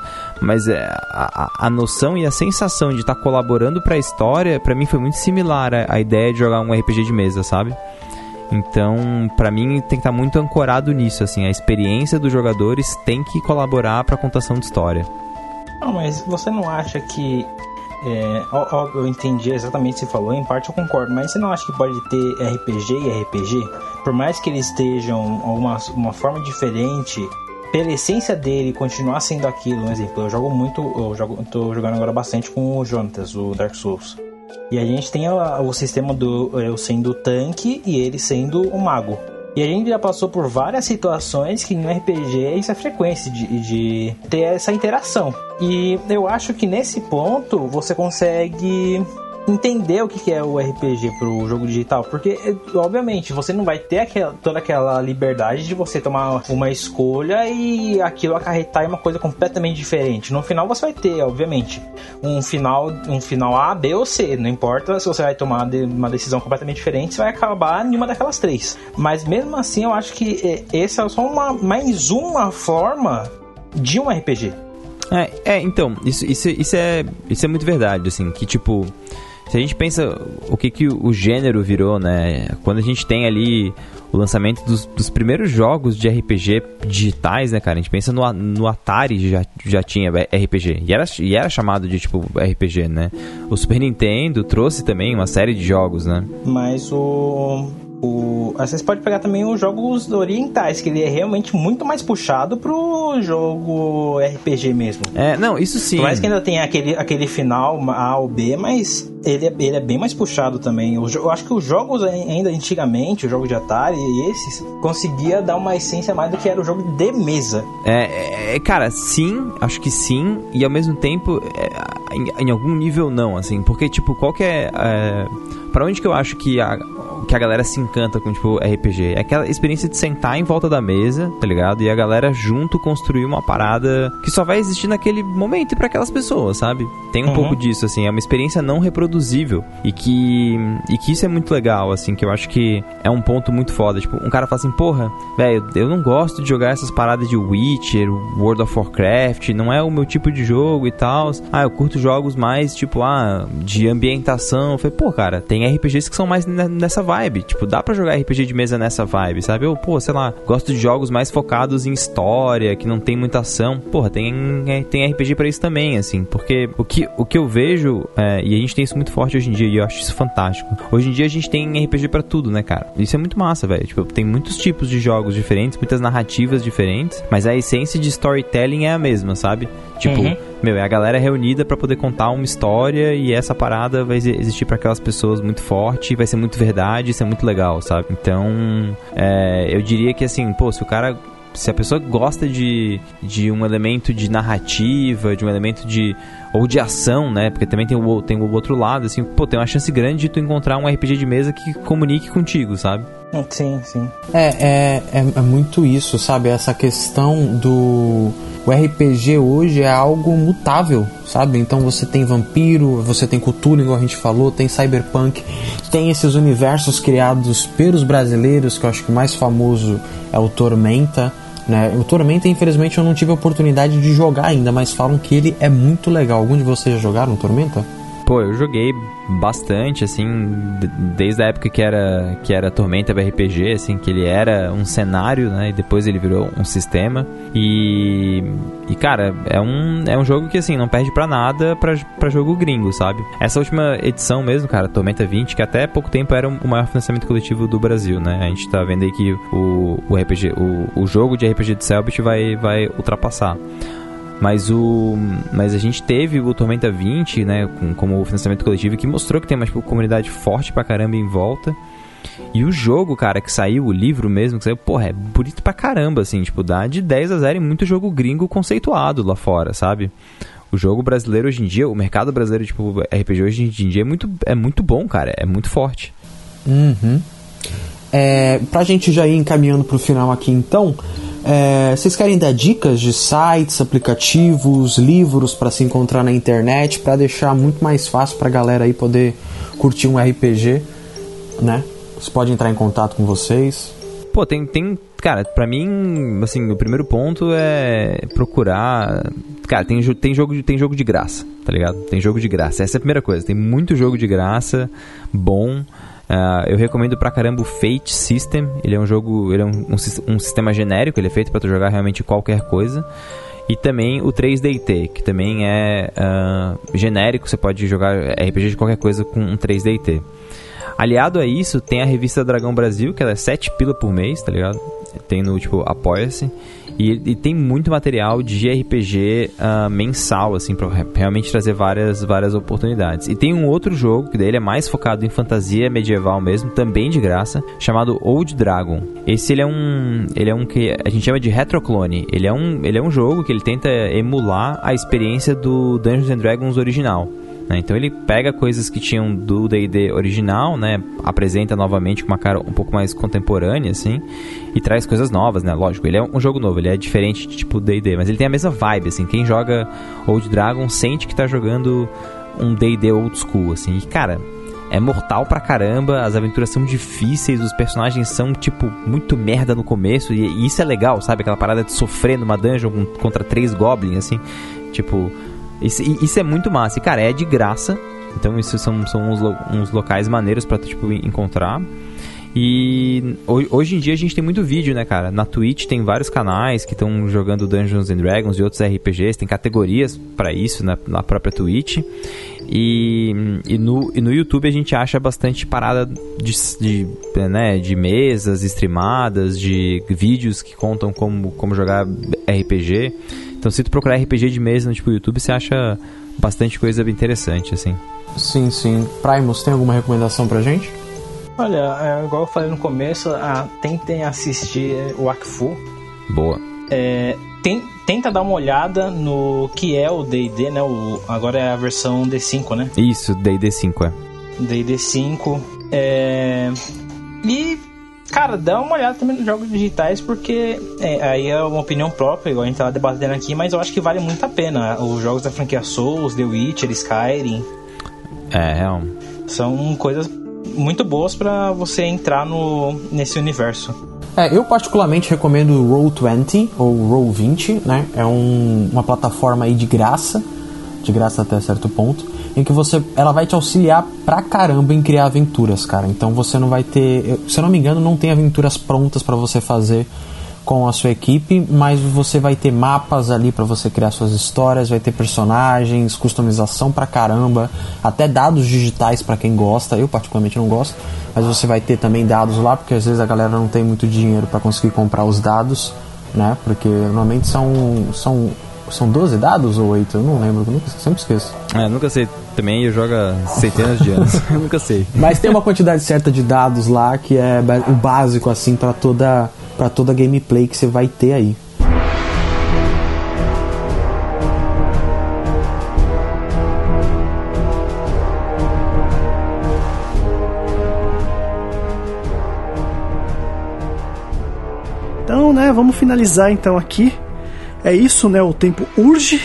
Mas é, a, a noção e a sensação de estar tá colaborando para a história, para mim foi muito similar à, ideia de jogar um RPG de mesa, sabe? Então, para mim, tem que estar tá muito ancorado nisso, assim, a experiência dos jogadores tem que colaborar para a contação de história.
Não, mas você não acha que. É, ó, ó, eu entendi exatamente o que você falou, em parte eu concordo, mas você não acha que pode ter RPG e RPG? Por mais que eles estejam uma, uma forma diferente, pela essência dele continuar sendo aquilo, um exemplo, eu jogo muito, eu jogo, tô jogando agora bastante com o Jonatas, o Dark Souls. E a gente tem a, o sistema do eu sendo o tanque e ele sendo o mago. E a gente já passou por várias situações que no RPG isso é frequência de, de ter essa interação. E eu acho que nesse ponto você consegue entender o que é o RPG pro jogo digital, porque obviamente você não vai ter aquela, toda aquela liberdade de você tomar uma escolha e aquilo acarretar em uma coisa completamente diferente. No final você vai ter, obviamente, um final, um final A, B ou C, não importa se você vai tomar uma decisão completamente diferente, você vai acabar em uma daquelas três. Mas mesmo assim, eu acho que é, essa é só uma mais uma forma de um RPG.
É, é então, isso, isso, isso, é, isso é muito verdade, assim, que tipo, se a gente pensa o que, que o gênero virou, né? Quando a gente tem ali o lançamento dos, dos primeiros jogos de RPG digitais, né, cara? A gente pensa no, no Atari já, já tinha RPG. E era, e era chamado de, tipo, RPG, né? O Super Nintendo trouxe também uma série de jogos, né?
Mas o o, vocês podem pegar também os jogos orientais, que ele é realmente muito mais puxado pro jogo RPG mesmo.
É, não, isso sim.
Por mais que ainda tenha aquele, aquele final A ou B, mas ele é, ele é bem mais puxado também. Eu, eu acho que os jogos ainda antigamente, os jogos de Atari e esses, conseguia dar uma essência mais do que era o jogo de mesa.
É, é cara, sim, acho que sim, e ao mesmo tempo, é, em, em, algum nível não, assim, porque tipo, qual que é, é para onde que eu acho que a, que a galera se encanta com, tipo, RPG. É aquela experiência de sentar em volta da mesa, tá ligado? E a galera junto construir uma parada que só vai existir naquele momento e pra aquelas pessoas, sabe? Tem um
Uhum.
pouco disso, assim. É uma experiência não reproduzível. E que, e que isso é muito legal, assim. Que eu acho que é um ponto muito foda. Tipo, um cara fala assim, porra, velho, eu não gosto de jogar essas paradas de Witcher, World of Warcraft. Não é o meu tipo de jogo e tal. Ah, eu curto jogos mais, tipo, ah, de ambientação. Eu falei, pô, cara, tem RPGs que são mais ne- nessa vibe. Tipo, dá pra jogar RPG de mesa nessa vibe, sabe? Eu, pô, sei lá, gosto de jogos mais focados em história, que não tem muita ação. Porra, tem, é, tem RPG pra isso também, assim. Porque o que, o que eu vejo, é, e a gente tem isso muito forte hoje em dia, e eu acho isso fantástico. Hoje em dia a gente tem RPG pra tudo, né, cara? Isso é muito massa, velho. Tipo, tem muitos tipos de jogos diferentes, muitas narrativas diferentes, mas a essência de storytelling é a mesma, sabe? Tipo,
Uhum.
meu, é a galera reunida pra poder contar uma história e essa parada vai exi- existir pra aquelas pessoas muito forte, vai ser muito verdade, isso é muito legal, sabe? Então, é, eu diria que assim, pô, se o cara se a pessoa gosta de, de um elemento de narrativa, de um elemento de. ou de ação, né? Porque também tem o, tem o outro lado, assim, pô, tem uma chance grande de tu encontrar um RPG de mesa que comunique contigo, sabe?
Sim, sim.
É, é, é, é muito isso, sabe? Essa questão do. O RPG hoje é algo mutável, sabe? Então você tem vampiro, você tem Cthulhu, igual a gente falou, tem cyberpunk, tem esses universos criados pelos brasileiros, que eu acho que o mais famoso é o Tormenta. Né? O Tormenta, infelizmente, eu não tive a oportunidade de jogar ainda, mas falam que ele é muito legal. Algum de vocês já jogaram Tormenta?
Pô, eu joguei bastante, assim, desde a época que era, que era Tormenta RPG, assim, que ele era um cenário, né, e depois ele virou um sistema. E, e cara, é um, é um jogo que, assim, não perde pra nada pra jogo gringo, sabe? Essa última edição mesmo, cara, Tormenta 20, que até pouco tempo era o maior financiamento coletivo do Brasil, né? A gente tá vendo aí que o, o RPG, o, o jogo de RPG de Selbit vai, vai ultrapassar. Mas o. Mas a gente teve o Tormenta 20, né? Com, como financiamento coletivo, que mostrou que tem uma tipo, comunidade forte pra caramba em volta. E o jogo, cara, que saiu, o livro mesmo, que saiu, porra, é bonito pra caramba, assim, tipo, dá de 10 a 0 em muito jogo gringo conceituado lá fora, sabe? O jogo brasileiro hoje em dia, o mercado brasileiro, tipo, RPG hoje em dia é muito, é muito bom, cara, é muito forte.
Uhum. É, pra gente já ir encaminhando pro final aqui então, é, vocês querem dar dicas de sites, aplicativos, livros para se encontrar na internet, para deixar muito mais fácil pra galera aí poder curtir um RPG, né? Você pode entrar em contato com vocês.
Pô, tem, tem. Cara, pra mim, assim, o primeiro ponto é procurar. Cara, tem, tem, jogo, tem jogo de graça, tá ligado? Tem jogo de graça. Essa é a primeira coisa. Tem muito jogo de graça, bom. Ah, eu recomendo pra caramba o Fate System. Ele é um jogo. Ele é um, um, um sistema genérico, ele é feito pra tu jogar realmente qualquer coisa. E também o 3DT, que também é ah, genérico, você pode jogar RPG de qualquer coisa com um 3DT. Aliado a isso, tem a revista Dragão Brasil, que ela é 7 pila por mês, tá ligado? Tem no, tipo, Apoia-se. E, e tem muito material de RPG ah, mensal, assim, pra re- realmente trazer várias, várias oportunidades. E tem um outro jogo, que daí ele é mais focado em fantasia medieval mesmo, também de graça, chamado Old Dragon. Esse ele é um. Ele é um que a gente chama de retroclone. Ele é um, ele é um jogo que ele tenta emular a experiência do Dungeons and Dragons original. Né? Então ele pega coisas que tinham do D&D original, né, apresenta novamente com uma cara um pouco mais contemporânea, assim, e traz coisas novas, né, lógico, ele é um jogo novo, ele é diferente de tipo D&D, mas ele tem a mesma vibe, assim, quem joga Old Dragon sente que tá jogando um D&D old school, assim, e cara... É mortal pra caramba, as aventuras são difíceis, os personagens são, tipo, muito merda no começo, e, e isso é legal, sabe? Aquela parada de sofrer numa dungeon contra três goblins, assim. Tipo, isso, isso é muito massa. E, cara, é de graça. Então, isso são, são uns, uns locais maneiros pra tu, tipo, en- encontrar. E ho- hoje em dia a gente tem muito vídeo, né, cara? Na Twitch tem vários canais que estão jogando Dungeons and Dragons e outros RPGs, tem categorias pra isso na, na própria Twitch. E, e, no, e no YouTube a gente acha bastante parada de, de, né, de mesas streamadas, de vídeos que contam como, como jogar RPG. Então se tu procurar RPG de mesa no tipo, YouTube, você acha bastante coisa interessante, assim.
Sim, sim. Primus, tem alguma recomendação pra gente?
Olha, é, igual eu falei no começo, ah, tentem assistir o Akfu.
Boa.
É, tem- tenta dar uma olhada no que é o D&D, né? O, agora é a versão D5, né?
Isso, D&D 5, é.
D&D 5. É, E, cara, dá uma olhada também nos jogos digitais, porque é, aí é uma opinião própria, igual a gente tava debatendo aqui, mas eu acho que vale muito a pena. Os jogos da franquia Souls, The Witcher, Skyrim.
É, real.
São coisas muito boas para você entrar no, nesse universo.
É, eu particularmente recomendo o Roll20 ou Roll20, né? É um, uma plataforma aí de graça, de graça até certo ponto, em que você, ela vai te auxiliar pra caramba em criar aventuras, cara. Então você não vai ter, se eu não me engano, não tem aventuras prontas para você fazer com a sua equipe, mas você vai ter mapas ali para você criar suas histórias, vai ter personagens, customização pra caramba, até dados digitais para quem gosta. Eu particularmente não gosto, mas você vai ter também dados lá, porque às vezes a galera não tem muito dinheiro para conseguir comprar os dados, né? Porque normalmente são são são 12 dados ou 8? Eu não lembro, eu nunca, sempre esqueço.
É, nunca sei também, eu jogo há centenas de anos. eu nunca sei.
Mas tem uma quantidade certa de dados lá que é o básico assim para toda para toda gameplay que você vai ter aí.
Então, né, vamos finalizar então aqui. É isso, né? O tempo urge.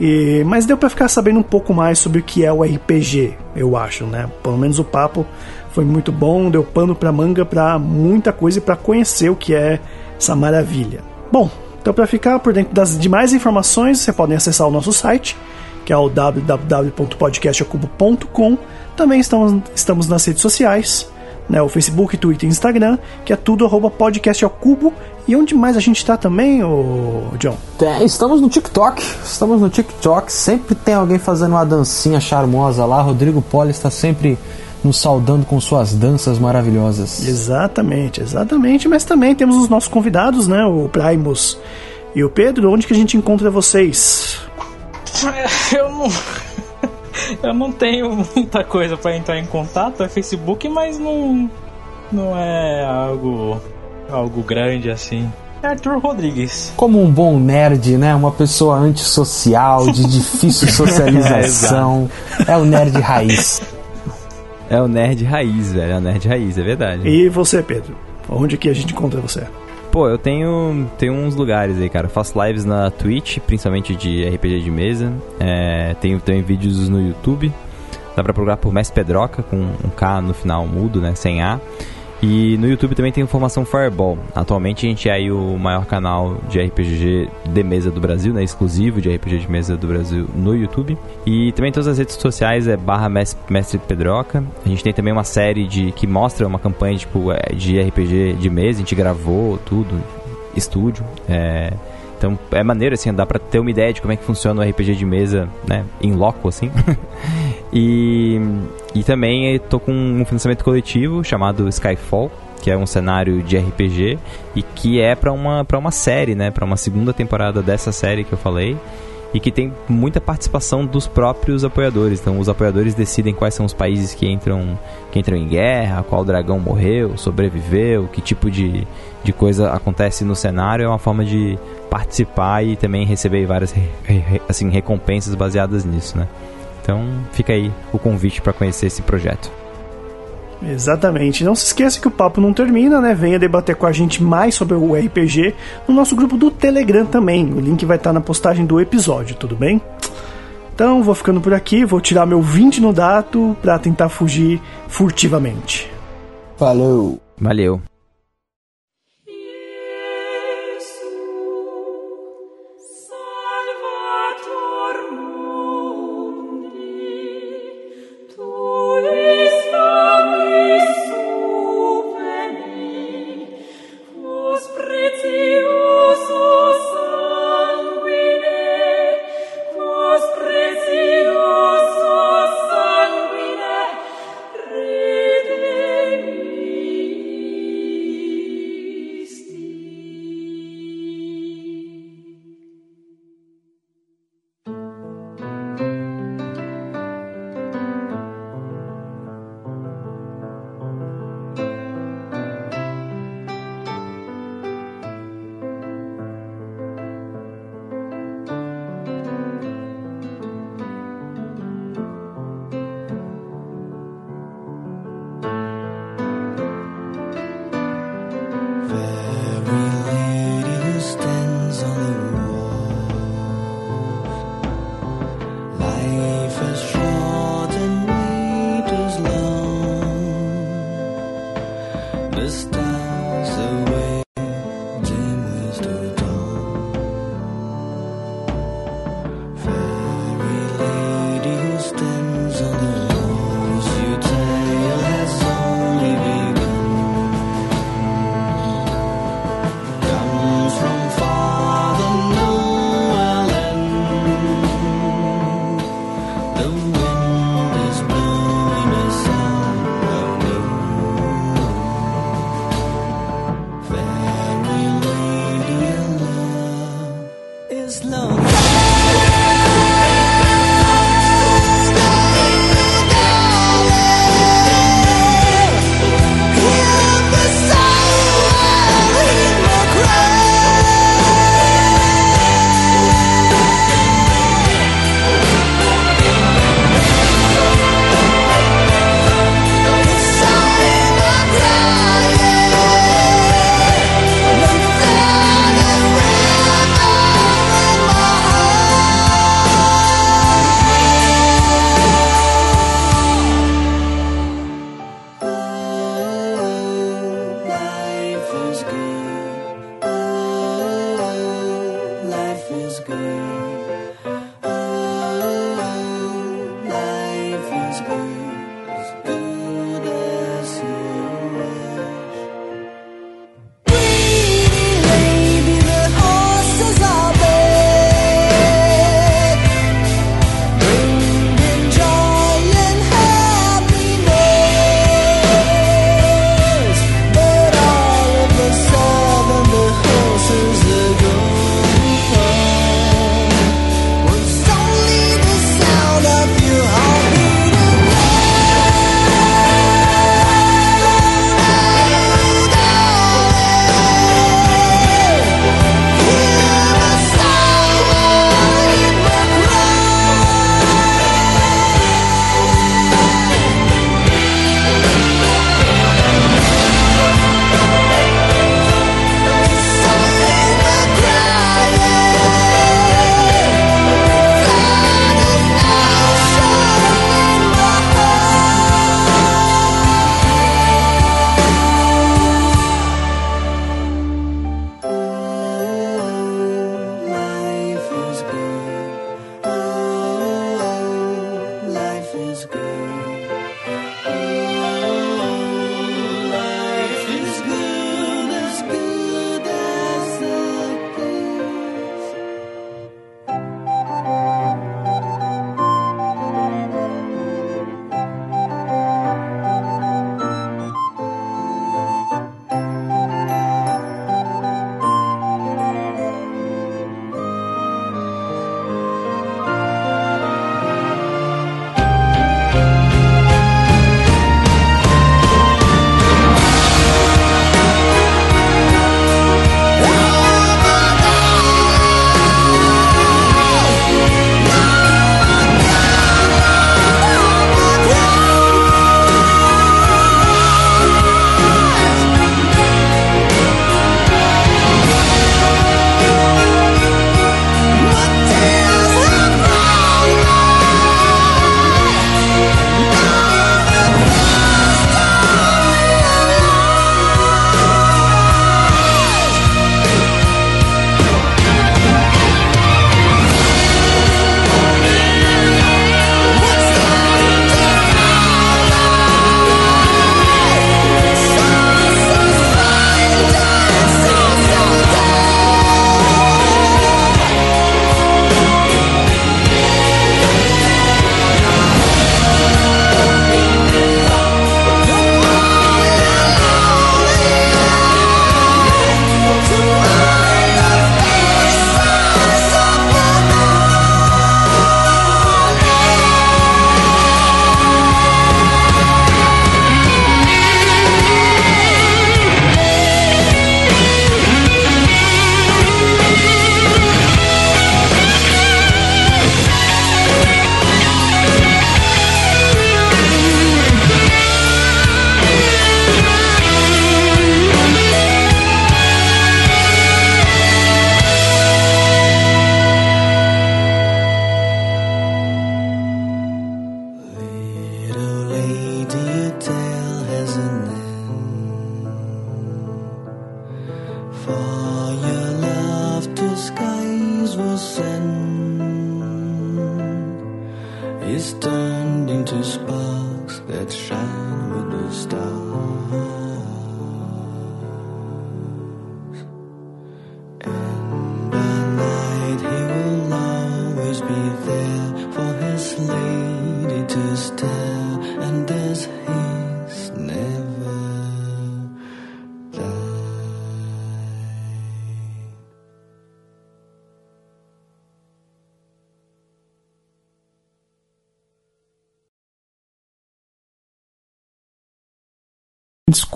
E, mas deu pra ficar sabendo um pouco mais sobre o que é o RPG, eu acho, né? Pelo menos o papo foi muito bom, deu pano pra manga pra muita coisa e pra conhecer o que é essa maravilha. Bom, então para ficar por dentro das demais informações, você podem acessar o nosso site, que é o www.podcastacubo.com. Também estamos, estamos nas redes sociais, né, o Facebook, Twitter e Instagram, que é tudo arroba podcast ao cubo. E onde mais a gente está também, ô John?
É, estamos no TikTok, estamos no TikTok, sempre tem alguém fazendo uma dancinha charmosa lá. Rodrigo Poli está sempre nos saudando com suas danças maravilhosas.
Exatamente, exatamente. Mas também temos os nossos convidados, né? O Primus e o Pedro. Onde que a gente encontra vocês?
Eu não. Eu não tenho muita coisa para entrar em contato, é Facebook, mas não. Não é algo. Algo grande assim. É Arthur Rodrigues.
Como um bom nerd, né? Uma pessoa antissocial, de difícil socialização. é o nerd raiz.
É o nerd raiz, velho. É o nerd raiz, é verdade.
E você, Pedro? Onde que a gente encontra você?
Pô, eu tenho, tenho uns lugares aí, cara. Eu faço lives na Twitch, principalmente de RPG de mesa. É, tenho também vídeos no YouTube. Dá pra procurar por Mestre Pedroca, com um K no final mudo, né? Sem A. E no YouTube também tem informação Fireball. Atualmente a gente é aí o maior canal de RPG de mesa do Brasil, né? Exclusivo de RPG de mesa do Brasil no YouTube. E também todas as redes sociais é barra Mes- Mestre Pedroca. A gente tem também uma série de que mostra uma campanha tipo, é, de RPG de mesa. A gente gravou tudo, estúdio. É, então é maneiro assim, dá pra ter uma ideia de como é que funciona o RPG de mesa, né? Em loco, assim. e, e também tô com um financiamento coletivo chamado Skyfall, que é um cenário de RPG e que é pra uma, pra uma série, né? Pra uma segunda temporada dessa série que eu falei. E que tem muita participação dos próprios apoiadores. Então, os apoiadores decidem quais são os países que entram, que entram em guerra, qual dragão morreu, sobreviveu, que tipo de, de coisa acontece no cenário. É uma forma de participar e também receber várias assim, recompensas baseadas nisso, né? Então, fica aí o convite para conhecer esse projeto.
Exatamente. Não se esqueça que o papo não termina, né? Venha debater com a gente mais sobre o RPG no nosso grupo do Telegram também. O link vai estar na postagem do episódio, tudo bem? Então, vou ficando por aqui, vou tirar meu 20 no dado para tentar fugir furtivamente.
Falou!
Valeu!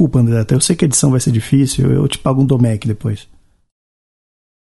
Desculpa, André, até eu sei que a edição vai ser difícil, eu te pago um Domec depois.